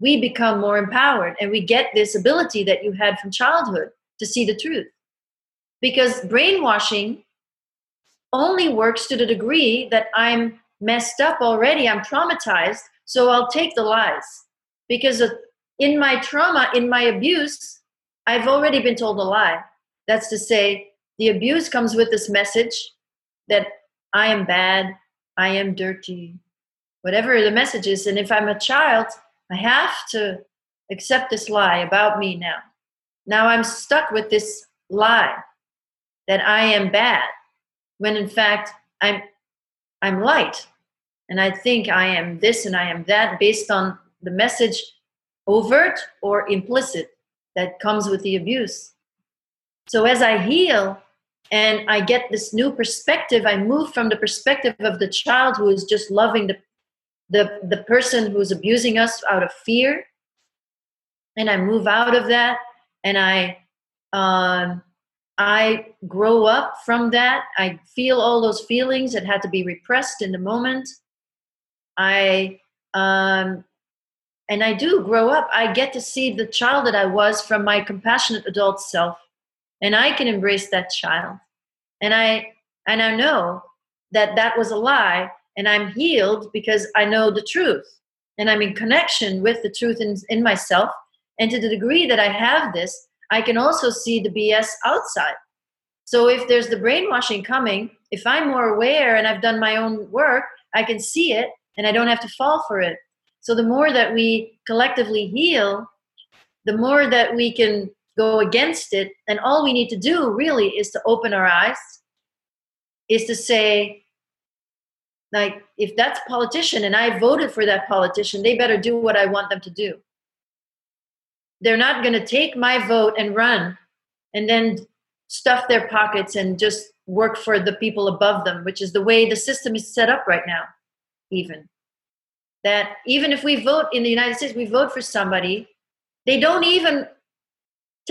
[SPEAKER 5] we become more empowered and we get this ability that you had from childhood to see the truth. Because brainwashing only works to the degree that I'm messed up already, I'm traumatized, so I'll take the lies. Because in my trauma, in my abuse, I've already been told a lie. That's to say, the abuse comes with this message that I am bad, I am dirty, whatever the message is. And if I'm a child, I have to accept this lie about me now. Now I'm stuck with this lie that I am bad, when in fact I'm I'm light. And I think I am this and I am that based on the message, overt or implicit, that comes with the abuse. So as I heal and I get this new perspective, I move from the perspective of the child who is just loving the the, the person who's abusing us out of fear. And I move out of that and I um, I grow up from that. I feel all those feelings that had to be repressed in the moment. I um, and I do grow up. I get to see the child that I was from my compassionate adult self and i can embrace that child. And i and i know that that was a lie and i'm healed because i know the truth. And i'm in connection with the truth in, in myself. And to the degree that i have this i can also see the bs outside. So if there's the brainwashing coming if i'm more aware and i've done my own work i can see it and i don't have to fall for it. So the more that we collectively heal the more that we can go against it and all we need to do really is to open our eyes is to say like if that's a politician and i voted for that politician they better do what i want them to do. They're not going to take my vote and run and then stuff their pockets and just work for the people above them which is the way the system is set up right now even. That even if we vote in the united states we vote for somebody they don't even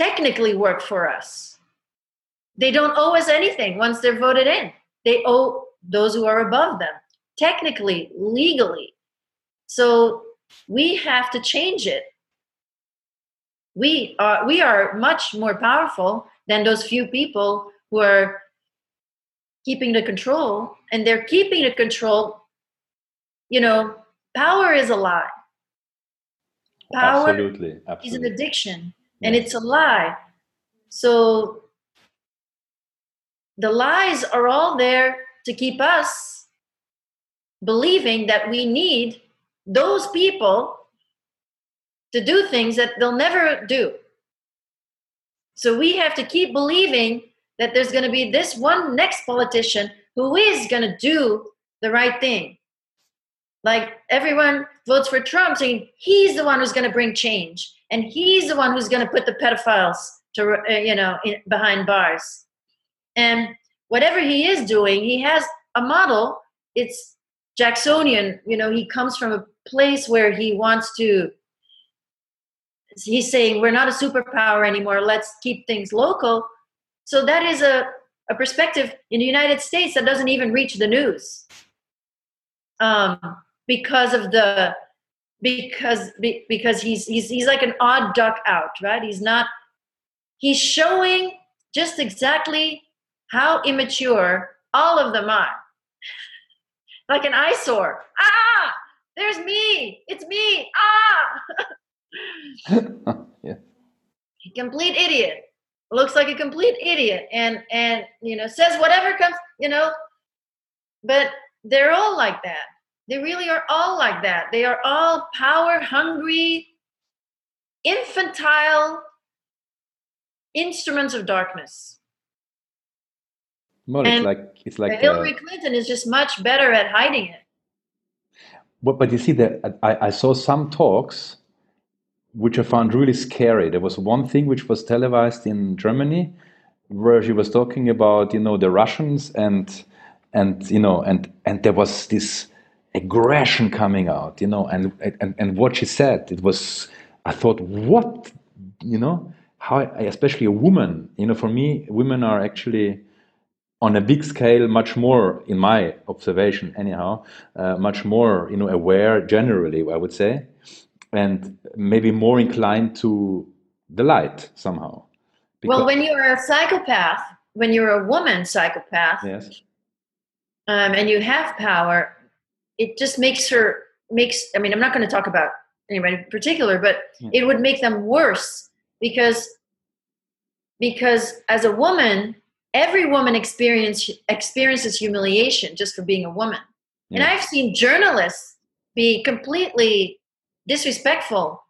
[SPEAKER 5] technically work for us. They don't owe us anything once they're voted in. They owe those who are above them technically legally. So we have to change it. We are we are much more powerful than those few people who are keeping the control and they're keeping the control you know power is a lie. Power
[SPEAKER 3] absolutely, absolutely.
[SPEAKER 5] is an addiction and it's a lie so the lies are all there to keep us believing that we need those people to do things that they'll never do. So we have to keep believing that there's going to be this one next politician who is going to do the right thing. Like everyone votes for Trump, saying he's the one who's going to bring change, and he's the one who's going to put the pedophiles to uh, you know in, behind bars. And whatever he is doing, he has a model. It's Jacksonian. You know, he comes from a place where he wants to he's saying we're not a superpower anymore let's keep things local so that is a, a perspective in the united states that doesn't even reach the news um, because of the because because he's he's he's like an odd duck out right he's not he's showing just exactly how immature all of them are like an eyesore ah there's me it's me ah
[SPEAKER 3] yeah.
[SPEAKER 5] Complete idiot. Looks like a complete idiot and and you know says whatever comes, you know. But they're all like that. They really are all like that. They are all power hungry, infantile instruments of darkness.
[SPEAKER 3] Well, it's like it's like
[SPEAKER 5] Hillary uh, Clinton is just much better at hiding it.
[SPEAKER 3] But but you see that I, I saw some talks which I found really scary. There was one thing which was televised in Germany where she was talking about, you know, the Russians and and you know and and there was this aggression coming out, you know, and and, and what she said, it was I thought, what you know, how especially a woman, you know, for me, women are actually on a big scale much more in my observation anyhow uh, much more you know aware generally i would say and maybe more inclined to the light somehow.
[SPEAKER 5] Well, when you're a psychopath, when you're a woman psychopath,
[SPEAKER 3] yes,
[SPEAKER 5] um, and you have power, it just makes her makes. I mean, I'm not going to talk about anybody in particular, but yeah. it would make them worse because because as a woman, every woman experience experiences humiliation just for being a woman, yeah. and I've seen journalists be completely disrespectful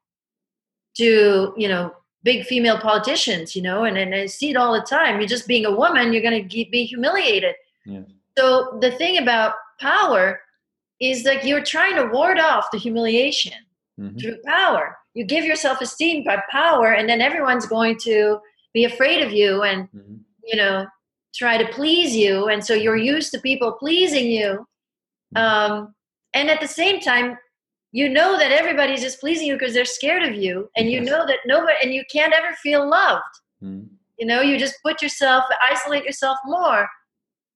[SPEAKER 5] to you know big female politicians you know and, and i see it all the time you're just being a woman you're going to be humiliated
[SPEAKER 3] yeah.
[SPEAKER 5] so the thing about power is like you're trying to ward off the humiliation mm-hmm. through power you give yourself esteem by power and then everyone's going to be afraid of you and mm-hmm. you know try to please you and so you're used to people pleasing you mm-hmm. um, and at the same time you know that everybody's just pleasing you because they're scared of you and you know that nobody and you can't ever feel loved
[SPEAKER 3] mm.
[SPEAKER 5] you know you just put yourself isolate yourself more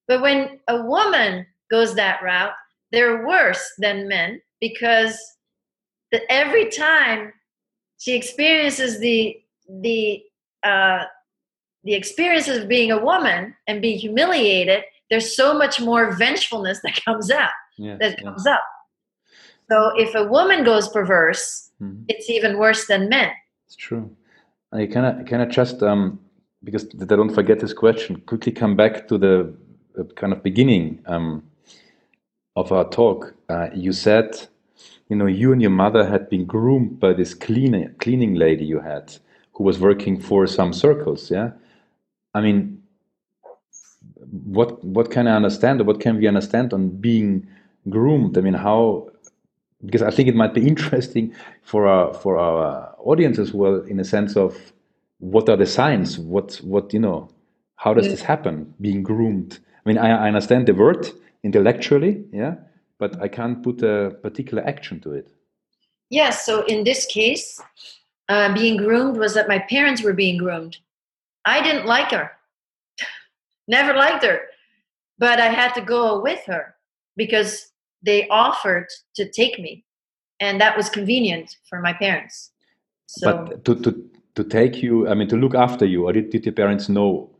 [SPEAKER 5] but when a woman goes that route they're worse than men because the, every time she experiences the the uh, the experiences of being a woman and being humiliated there's so much more vengefulness that comes out
[SPEAKER 3] yes,
[SPEAKER 5] that comes yes. up so if a woman goes perverse, mm-hmm. it's even worse than men.
[SPEAKER 3] It's true. I can I can I just um, because I don't forget this question quickly come back to the uh, kind of beginning um, of our talk. Uh, you said, you know, you and your mother had been groomed by this cleaning cleaning lady you had, who was working for some circles. Yeah, I mean, what what can I understand or what can we understand on being groomed? I mean, how? Because I think it might be interesting for our for our audience as well, in a sense of what are the signs? What what you know? How does
[SPEAKER 5] Yeah.
[SPEAKER 3] this happen? Being groomed. I mean, I, I understand the word intellectually, yeah, but I can't put a particular action to it.
[SPEAKER 5] Yes, so in this case, uh, being groomed was that my parents were being groomed. I didn't like her, never liked her, but I had to go with her because they offered to take me, and that was convenient for my parents. So
[SPEAKER 3] but to, to to take you, I mean, to look after you, or did, did your parents know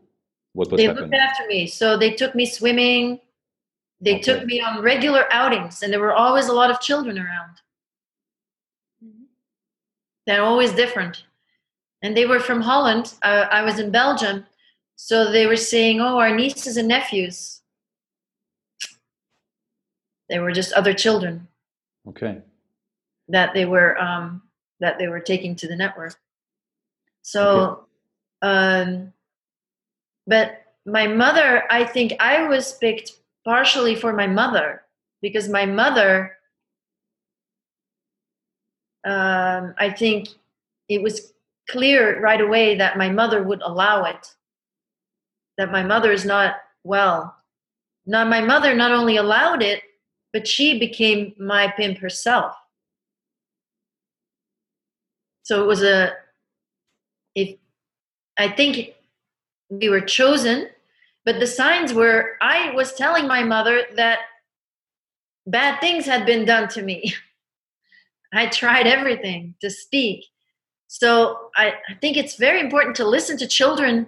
[SPEAKER 3] what was
[SPEAKER 5] they
[SPEAKER 3] happening?
[SPEAKER 5] looked after me. So they took me swimming. They
[SPEAKER 3] Okay.
[SPEAKER 5] took me on regular outings, and there were always a lot of children around. They're always different. And they were from Holland. Uh, I was in Belgium. So they were saying, oh, our nieces and nephews. They were just other children
[SPEAKER 3] Okay.
[SPEAKER 5] that they were um, that they were taking to the network. So, um, but my mother, I think I was picked partially for my mother because my mother, um, I think it was clear right away that my mother would allow it. That my mother is not well. Now, my mother not only allowed it, but she became my pimp herself. So it was a, if I think we were chosen, but the signs were I was telling my mother that bad things had been done to me. I tried everything to speak. So I, I think it's very important to listen to children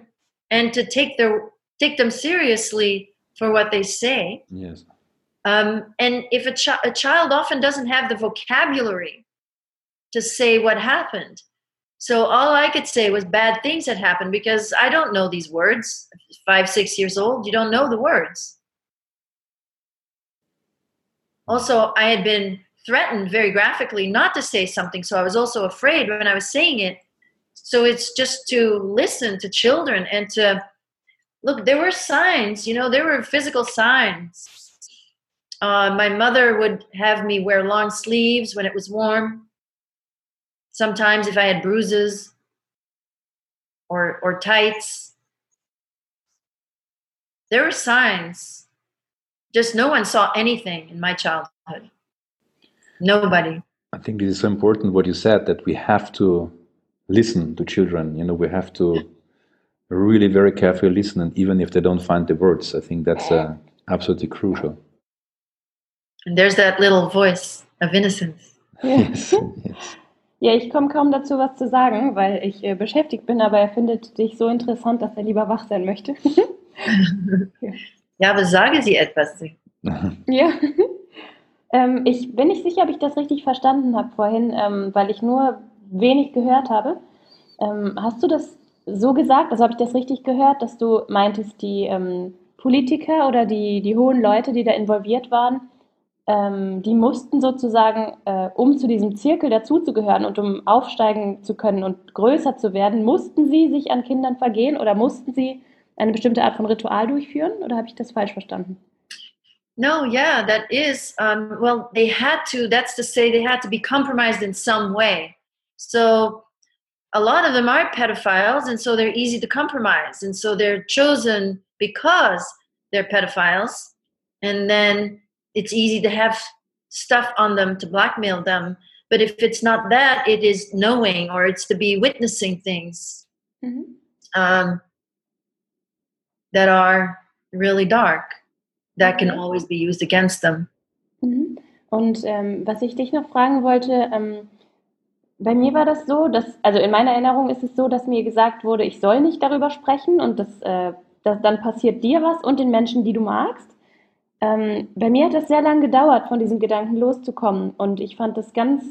[SPEAKER 5] and to take their take them seriously for what they say.
[SPEAKER 3] Yes.
[SPEAKER 5] Um, and if a, chi- a child often doesn't have the vocabulary to say what happened, so all I could say was bad things had happened because I don't know these words. Five, six years old, you don't know the words. Also, I had been threatened very graphically not to say something, so I was also afraid when I was saying it. So it's just to listen to children and to look. There were signs, you know, there were physical signs. Uh, my mother would have me wear long sleeves when it was warm. Sometimes, if I had bruises or or tights, there were signs. Just no one saw anything in my childhood. Nobody.
[SPEAKER 3] I think this is so important what you said that we have to listen to children. You know, we have to really very carefully listen, and even if they don't find the words, I think that's uh, absolutely crucial.
[SPEAKER 5] And there's that little voice of innocence.
[SPEAKER 3] yes. yes.
[SPEAKER 6] Ja, ich komme kaum dazu, was zu sagen, weil ich äh, beschäftigt bin, aber er findet dich so interessant, dass er lieber wach sein möchte.
[SPEAKER 5] Ja, aber sage sie etwas.
[SPEAKER 6] ja. ähm, ich bin nicht sicher, ob ich das richtig verstanden habe vorhin, ähm, weil ich nur wenig gehört habe. Ähm, hast du das so gesagt, also habe ich das richtig gehört, dass du meintest, die ähm, Politiker oder die, die hohen Leute, die da involviert waren, ähm, die mussten sozusagen, äh, um zu diesem Zirkel dazuzugehören und um aufsteigen zu können und größer zu werden, mussten sie sich an Kindern vergehen oder mussten sie eine bestimmte Art von Ritual durchführen? Oder habe ich das falsch verstanden?
[SPEAKER 5] No, yeah, that is. Um, well, they had to, that's to say, they had to be compromised in some way. So a lot of them are pedophiles, and so they're easy to compromise. And so they're chosen because they're pedophiles. And then it's easy to have stuff on them to blackmail them. But if it's not that, it is knowing or it's to be witnessing things
[SPEAKER 6] Mhm.
[SPEAKER 5] um, that are really dark that can
[SPEAKER 6] Okay.
[SPEAKER 5] always be used against them.
[SPEAKER 6] Mhm. Und ähm, was ich dich noch fragen wollte, ähm, bei mir war das so, dass, also in meiner Erinnerung ist es so, dass mir gesagt wurde, ich soll nicht darüber sprechen und das, äh, das, dann passiert dir was und den Menschen, die du magst. Ähm, bei mir hat das sehr lange gedauert, von diesem Gedanken loszukommen und ich fand das ganz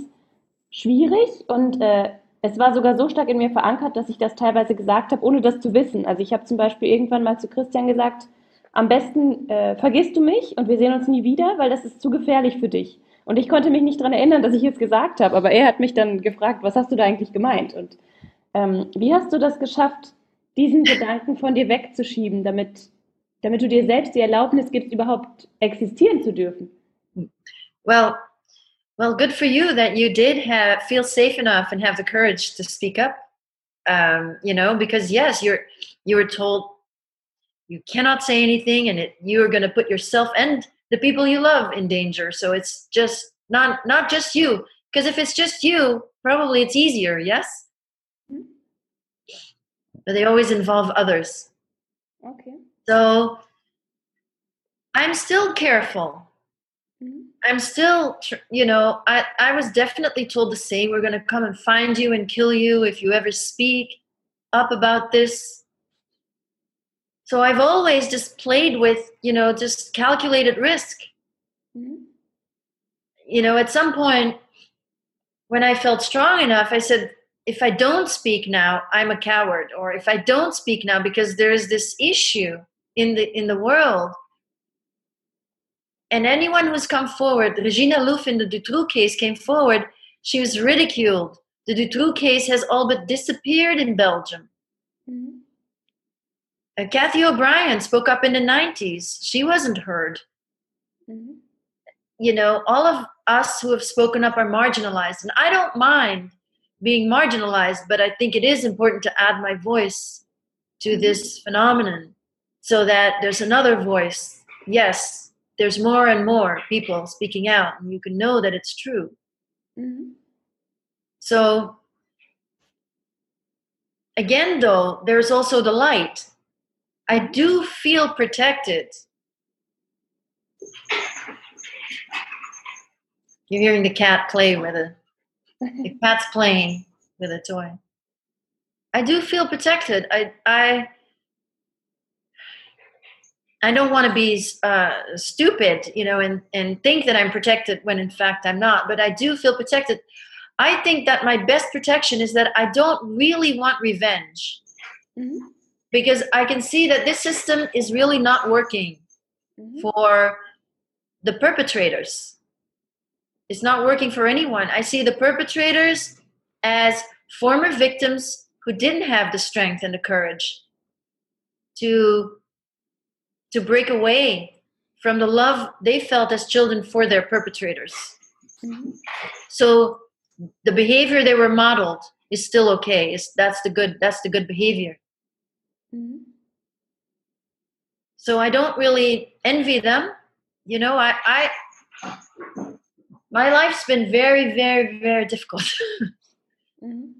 [SPEAKER 6] schwierig und äh, es war sogar so stark in mir verankert, dass ich das teilweise gesagt habe, ohne das zu wissen. Also ich habe zum Beispiel irgendwann mal zu Christian gesagt, am besten äh, vergisst du mich und wir sehen uns nie wieder, weil das ist zu gefährlich für dich. Und ich konnte mich nicht daran erinnern, dass ich es gesagt habe, aber er hat mich dann gefragt, was hast du da eigentlich gemeint? Und ähm, wie hast du das geschafft, diesen Gedanken von dir wegzuschieben, damit, damit du dir selbst die Erlaubnis gibst, überhaupt existieren zu dürfen?
[SPEAKER 5] Well, well, good for you that you did have feel safe enough and have the courage to speak up. Um, you know, because yes, you're you were told you cannot say anything, and it, you are going to put yourself and the people you love in danger. So it's just not not just you. Because if it's just you, probably it's easier. Yes,
[SPEAKER 6] Mhm.
[SPEAKER 5] but they always involve others.
[SPEAKER 6] Okay.
[SPEAKER 5] So I'm still careful.
[SPEAKER 6] Mhm.
[SPEAKER 5] I'm still, you know, I, I was definitely told the same. We're going to come and find you and kill you if you ever speak up about this. So I've always just played with, you know, just calculated risk.
[SPEAKER 6] Mhm.
[SPEAKER 5] You know, at some point when I felt strong enough, I said, if I don't speak now, I'm a coward. Or if I don't speak now because there is this issue in the in the world, and anyone who's come forward, Regina Louf in the Dutroux case came forward, she was ridiculed. The Dutroux case has all but disappeared in Belgium.
[SPEAKER 6] Mhm.
[SPEAKER 5] Uh, Cathy O'Brien spoke up in the 90s. She wasn't heard.
[SPEAKER 6] Mhm.
[SPEAKER 5] You know, all of us who have spoken up are marginalized. And I don't mind being marginalized, but I think it is important to add my voice to this phenomenon so that there's another voice. Yes, there's more and more people speaking out, and you can know that it's true.
[SPEAKER 6] Mhm.
[SPEAKER 5] So, again, though, there's also the light. I do feel protected. You're hearing the cat play with a the cat's playing with a toy. I do feel protected. I I I don't want to be uh, stupid, you know, and and think that I'm protected when in fact I'm not. But I do feel protected. I think that my best protection is that I don't really want revenge
[SPEAKER 6] Mhm.
[SPEAKER 5] because I can see that this system is really not working
[SPEAKER 6] Mhm.
[SPEAKER 5] for the perpetrators. It's not working for anyone. I see the perpetrators as former victims who didn't have the strength and the courage to to break away from the love they felt as children for their perpetrators.
[SPEAKER 6] Mhm.
[SPEAKER 5] So the behavior they were modeled is still okay. Is that's the good that's the good behavior.
[SPEAKER 6] Mhm.
[SPEAKER 5] so i don't really envy them you know i i my life's been very very very difficult
[SPEAKER 6] Mhm.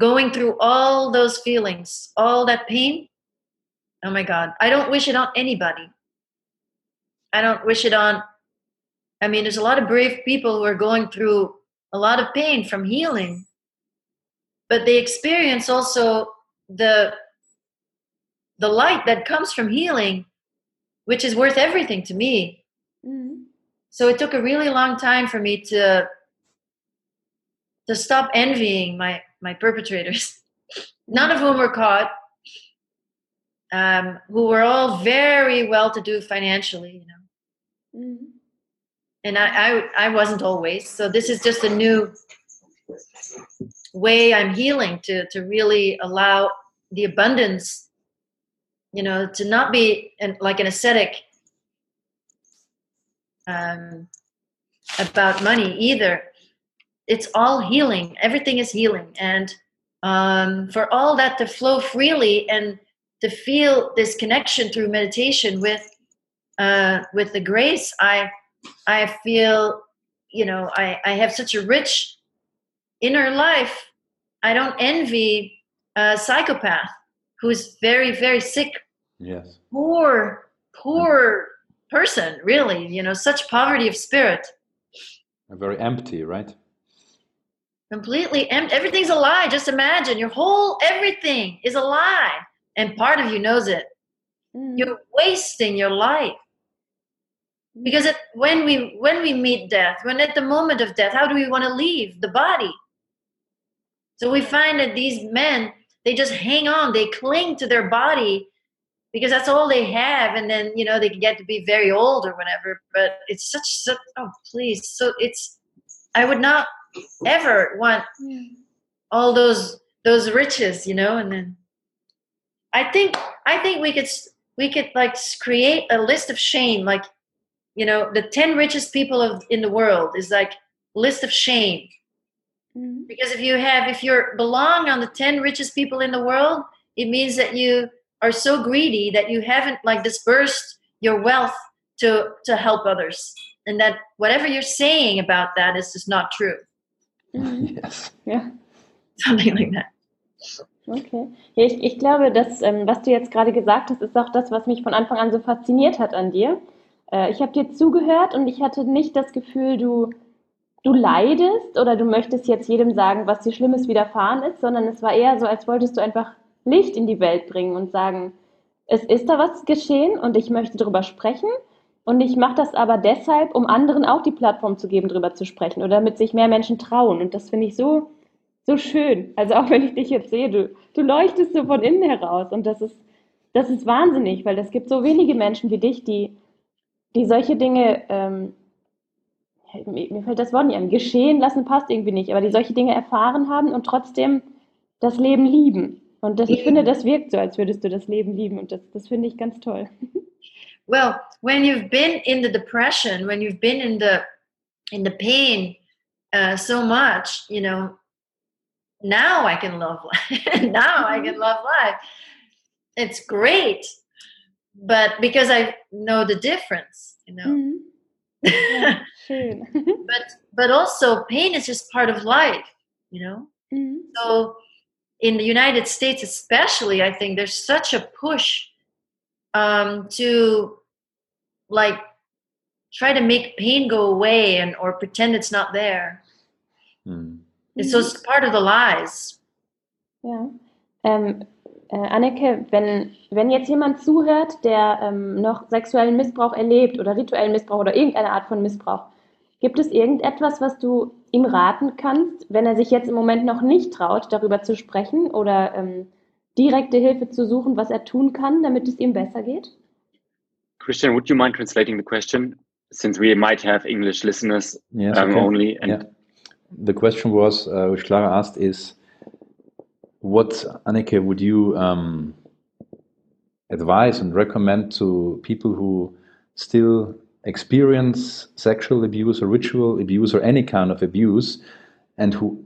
[SPEAKER 5] going through all those feelings all that pain oh my god. I don't wish it on anybody. I don't wish it on i mean there's a lot of brave people who are going through a lot of pain from healing but they experience also the the light that comes from healing which is worth everything to me.
[SPEAKER 6] Mhm.
[SPEAKER 5] so it took a really long time for me to to stop envying my my perpetrators none of whom were caught um, who were all very well to do financially you know.
[SPEAKER 6] Mhm.
[SPEAKER 5] and I, I i wasn't always so this is just a new way i'm healing to to really allow the abundance you know to not be an, like an ascetic um, about money either. It's all healing. Everything is healing. And um, for all that to flow freely and to feel this connection through meditation with uh, with the grace i i feel you know i i have such a rich inner life i don't envy a psychopath who's very very sick
[SPEAKER 3] Yes.
[SPEAKER 5] poor poor person really you know such poverty of spirit
[SPEAKER 3] Very empty, right?
[SPEAKER 5] completely empty everything's a lie just imagine your whole everything is a lie and part of you knows it.
[SPEAKER 6] Mhm.
[SPEAKER 5] you're wasting your life. Because it, when we when we meet death when at the moment of death how do we want to leave the body? So we find that these men they just hang on they cling to their body because that's all they have. And then you know they can get to be very old or whatever but it's such such oh please. So it's i would not ever want all those those riches you know and then i think i think we could we could like create a list of shame like you know the 10 richest people of, in the world is like list of shame
[SPEAKER 6] Mhm.
[SPEAKER 5] because if you have if you're belong on the 10 richest people in the world it means that you are so greedy that you haven't like dispersed your wealth to to help others and that whatever you're saying about that is just not true
[SPEAKER 6] Mhm.
[SPEAKER 3] Yes.
[SPEAKER 6] Ja.
[SPEAKER 5] something like that
[SPEAKER 6] Okay. Ja, ich, ich glaube, dass, ähm, was du jetzt gerade gesagt hast, ist auch das, was mich von Anfang an so fasziniert hat an dir. Äh, ich habe dir zugehört und ich hatte nicht das Gefühl, du, du leidest oder du möchtest jetzt jedem sagen, was dir Schlimmes widerfahren ist, sondern es war eher so, als wolltest du einfach Licht in die Welt bringen und sagen, es ist da was geschehen und ich möchte darüber sprechen. Und ich mache das aber deshalb, um anderen auch die Plattform zu geben, darüber zu sprechen oder damit sich mehr Menschen trauen. Und das finde ich so, so schön. Also auch wenn ich dich jetzt sehe, du, du leuchtest so von innen heraus. Und das ist, das ist wahnsinnig, weil es gibt so wenige Menschen wie dich, die, die solche Dinge, ähm, mir, fällt das Wort nicht an, geschehen lassen passt irgendwie nicht, aber die solche Dinge erfahren haben und trotzdem das Leben lieben. Und das, ich finde, das wirkt so, als würdest du das Leben lieben. Und das, das finde ich ganz toll.
[SPEAKER 5] well when you've been in the depression when you've been in the in the pain uh, so much you know now i can love life now i can love life it's great but because i know the difference you know
[SPEAKER 6] Mhm. Ja,
[SPEAKER 5] but but also pain is just part of life you know
[SPEAKER 6] Mhm.
[SPEAKER 5] so in the united states especially i think there's such a push um, to like try to make pain go away and or pretend it's not there
[SPEAKER 3] Mm.
[SPEAKER 5] It's just part of the lies
[SPEAKER 6] Ja. Ähm, äh, Anneke, wenn, wenn jetzt jemand zuhört, der ähm, noch sexuellen Missbrauch erlebt oder rituellen Missbrauch oder irgendeine Art von Missbrauch, gibt es irgendetwas, was du ihm raten kannst, wenn er sich jetzt im Moment noch nicht traut, darüber zu sprechen oder ähm, direkte Hilfe zu suchen, was er tun kann, damit es ihm besser geht?
[SPEAKER 4] Christian, would you mind translating the question since we might have English listeners
[SPEAKER 3] Yes.
[SPEAKER 4] um,
[SPEAKER 3] okay.
[SPEAKER 4] only? And
[SPEAKER 3] Yeah. The question was, uh, which Clara asked, is what, Anneke, would you um, advise and recommend to people who still experience sexual abuse or ritual abuse or any kind of abuse and who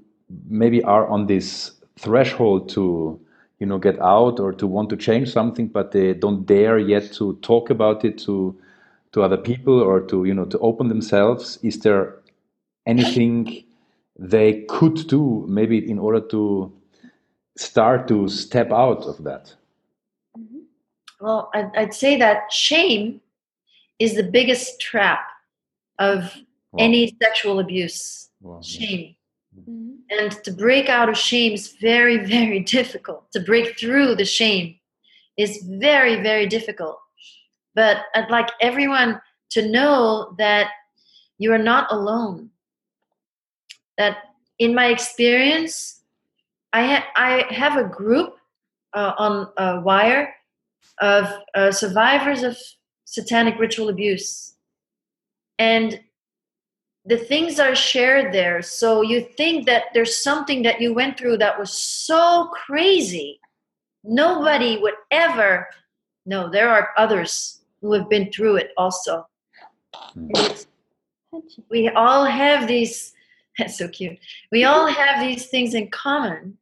[SPEAKER 3] maybe are on this threshold to you know get out or to want to change something but they don't dare yet to talk about it to to other people or to you know to open themselves? Is there anything they could do maybe in order to start to step out of that
[SPEAKER 5] well I'd, I'd say that shame is the biggest trap of
[SPEAKER 3] Wow.
[SPEAKER 5] any sexual abuse
[SPEAKER 3] Wow.
[SPEAKER 5] shame
[SPEAKER 6] Mhm.
[SPEAKER 5] and to break out of shame is very very difficult to break through the shame is very very difficult but i'd like everyone to know that you are not alone that in my experience i, ha- I have a group uh, on uh, wire of uh, survivors of satanic ritual abuse and the things are shared there. So you think that there's something that you went through that was so crazy. Nobody would ever. No, there are others who have been through it also. It's- we all have these. That's so cute. We all have these things in common.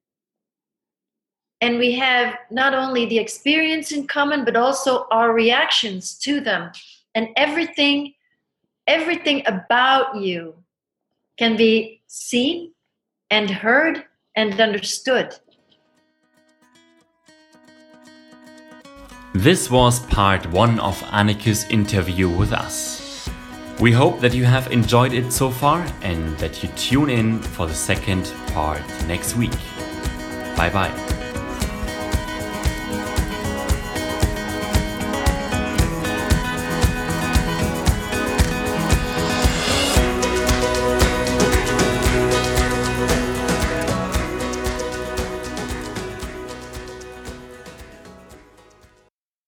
[SPEAKER 5] And we have not only the experience in common, but also our reactions to them. And everything everything about you can be seen and heard and understood.
[SPEAKER 1] This was part one of Anneke's interview with us. We hope that you have enjoyed it so far and that you tune in for the second part next week. Bye bye.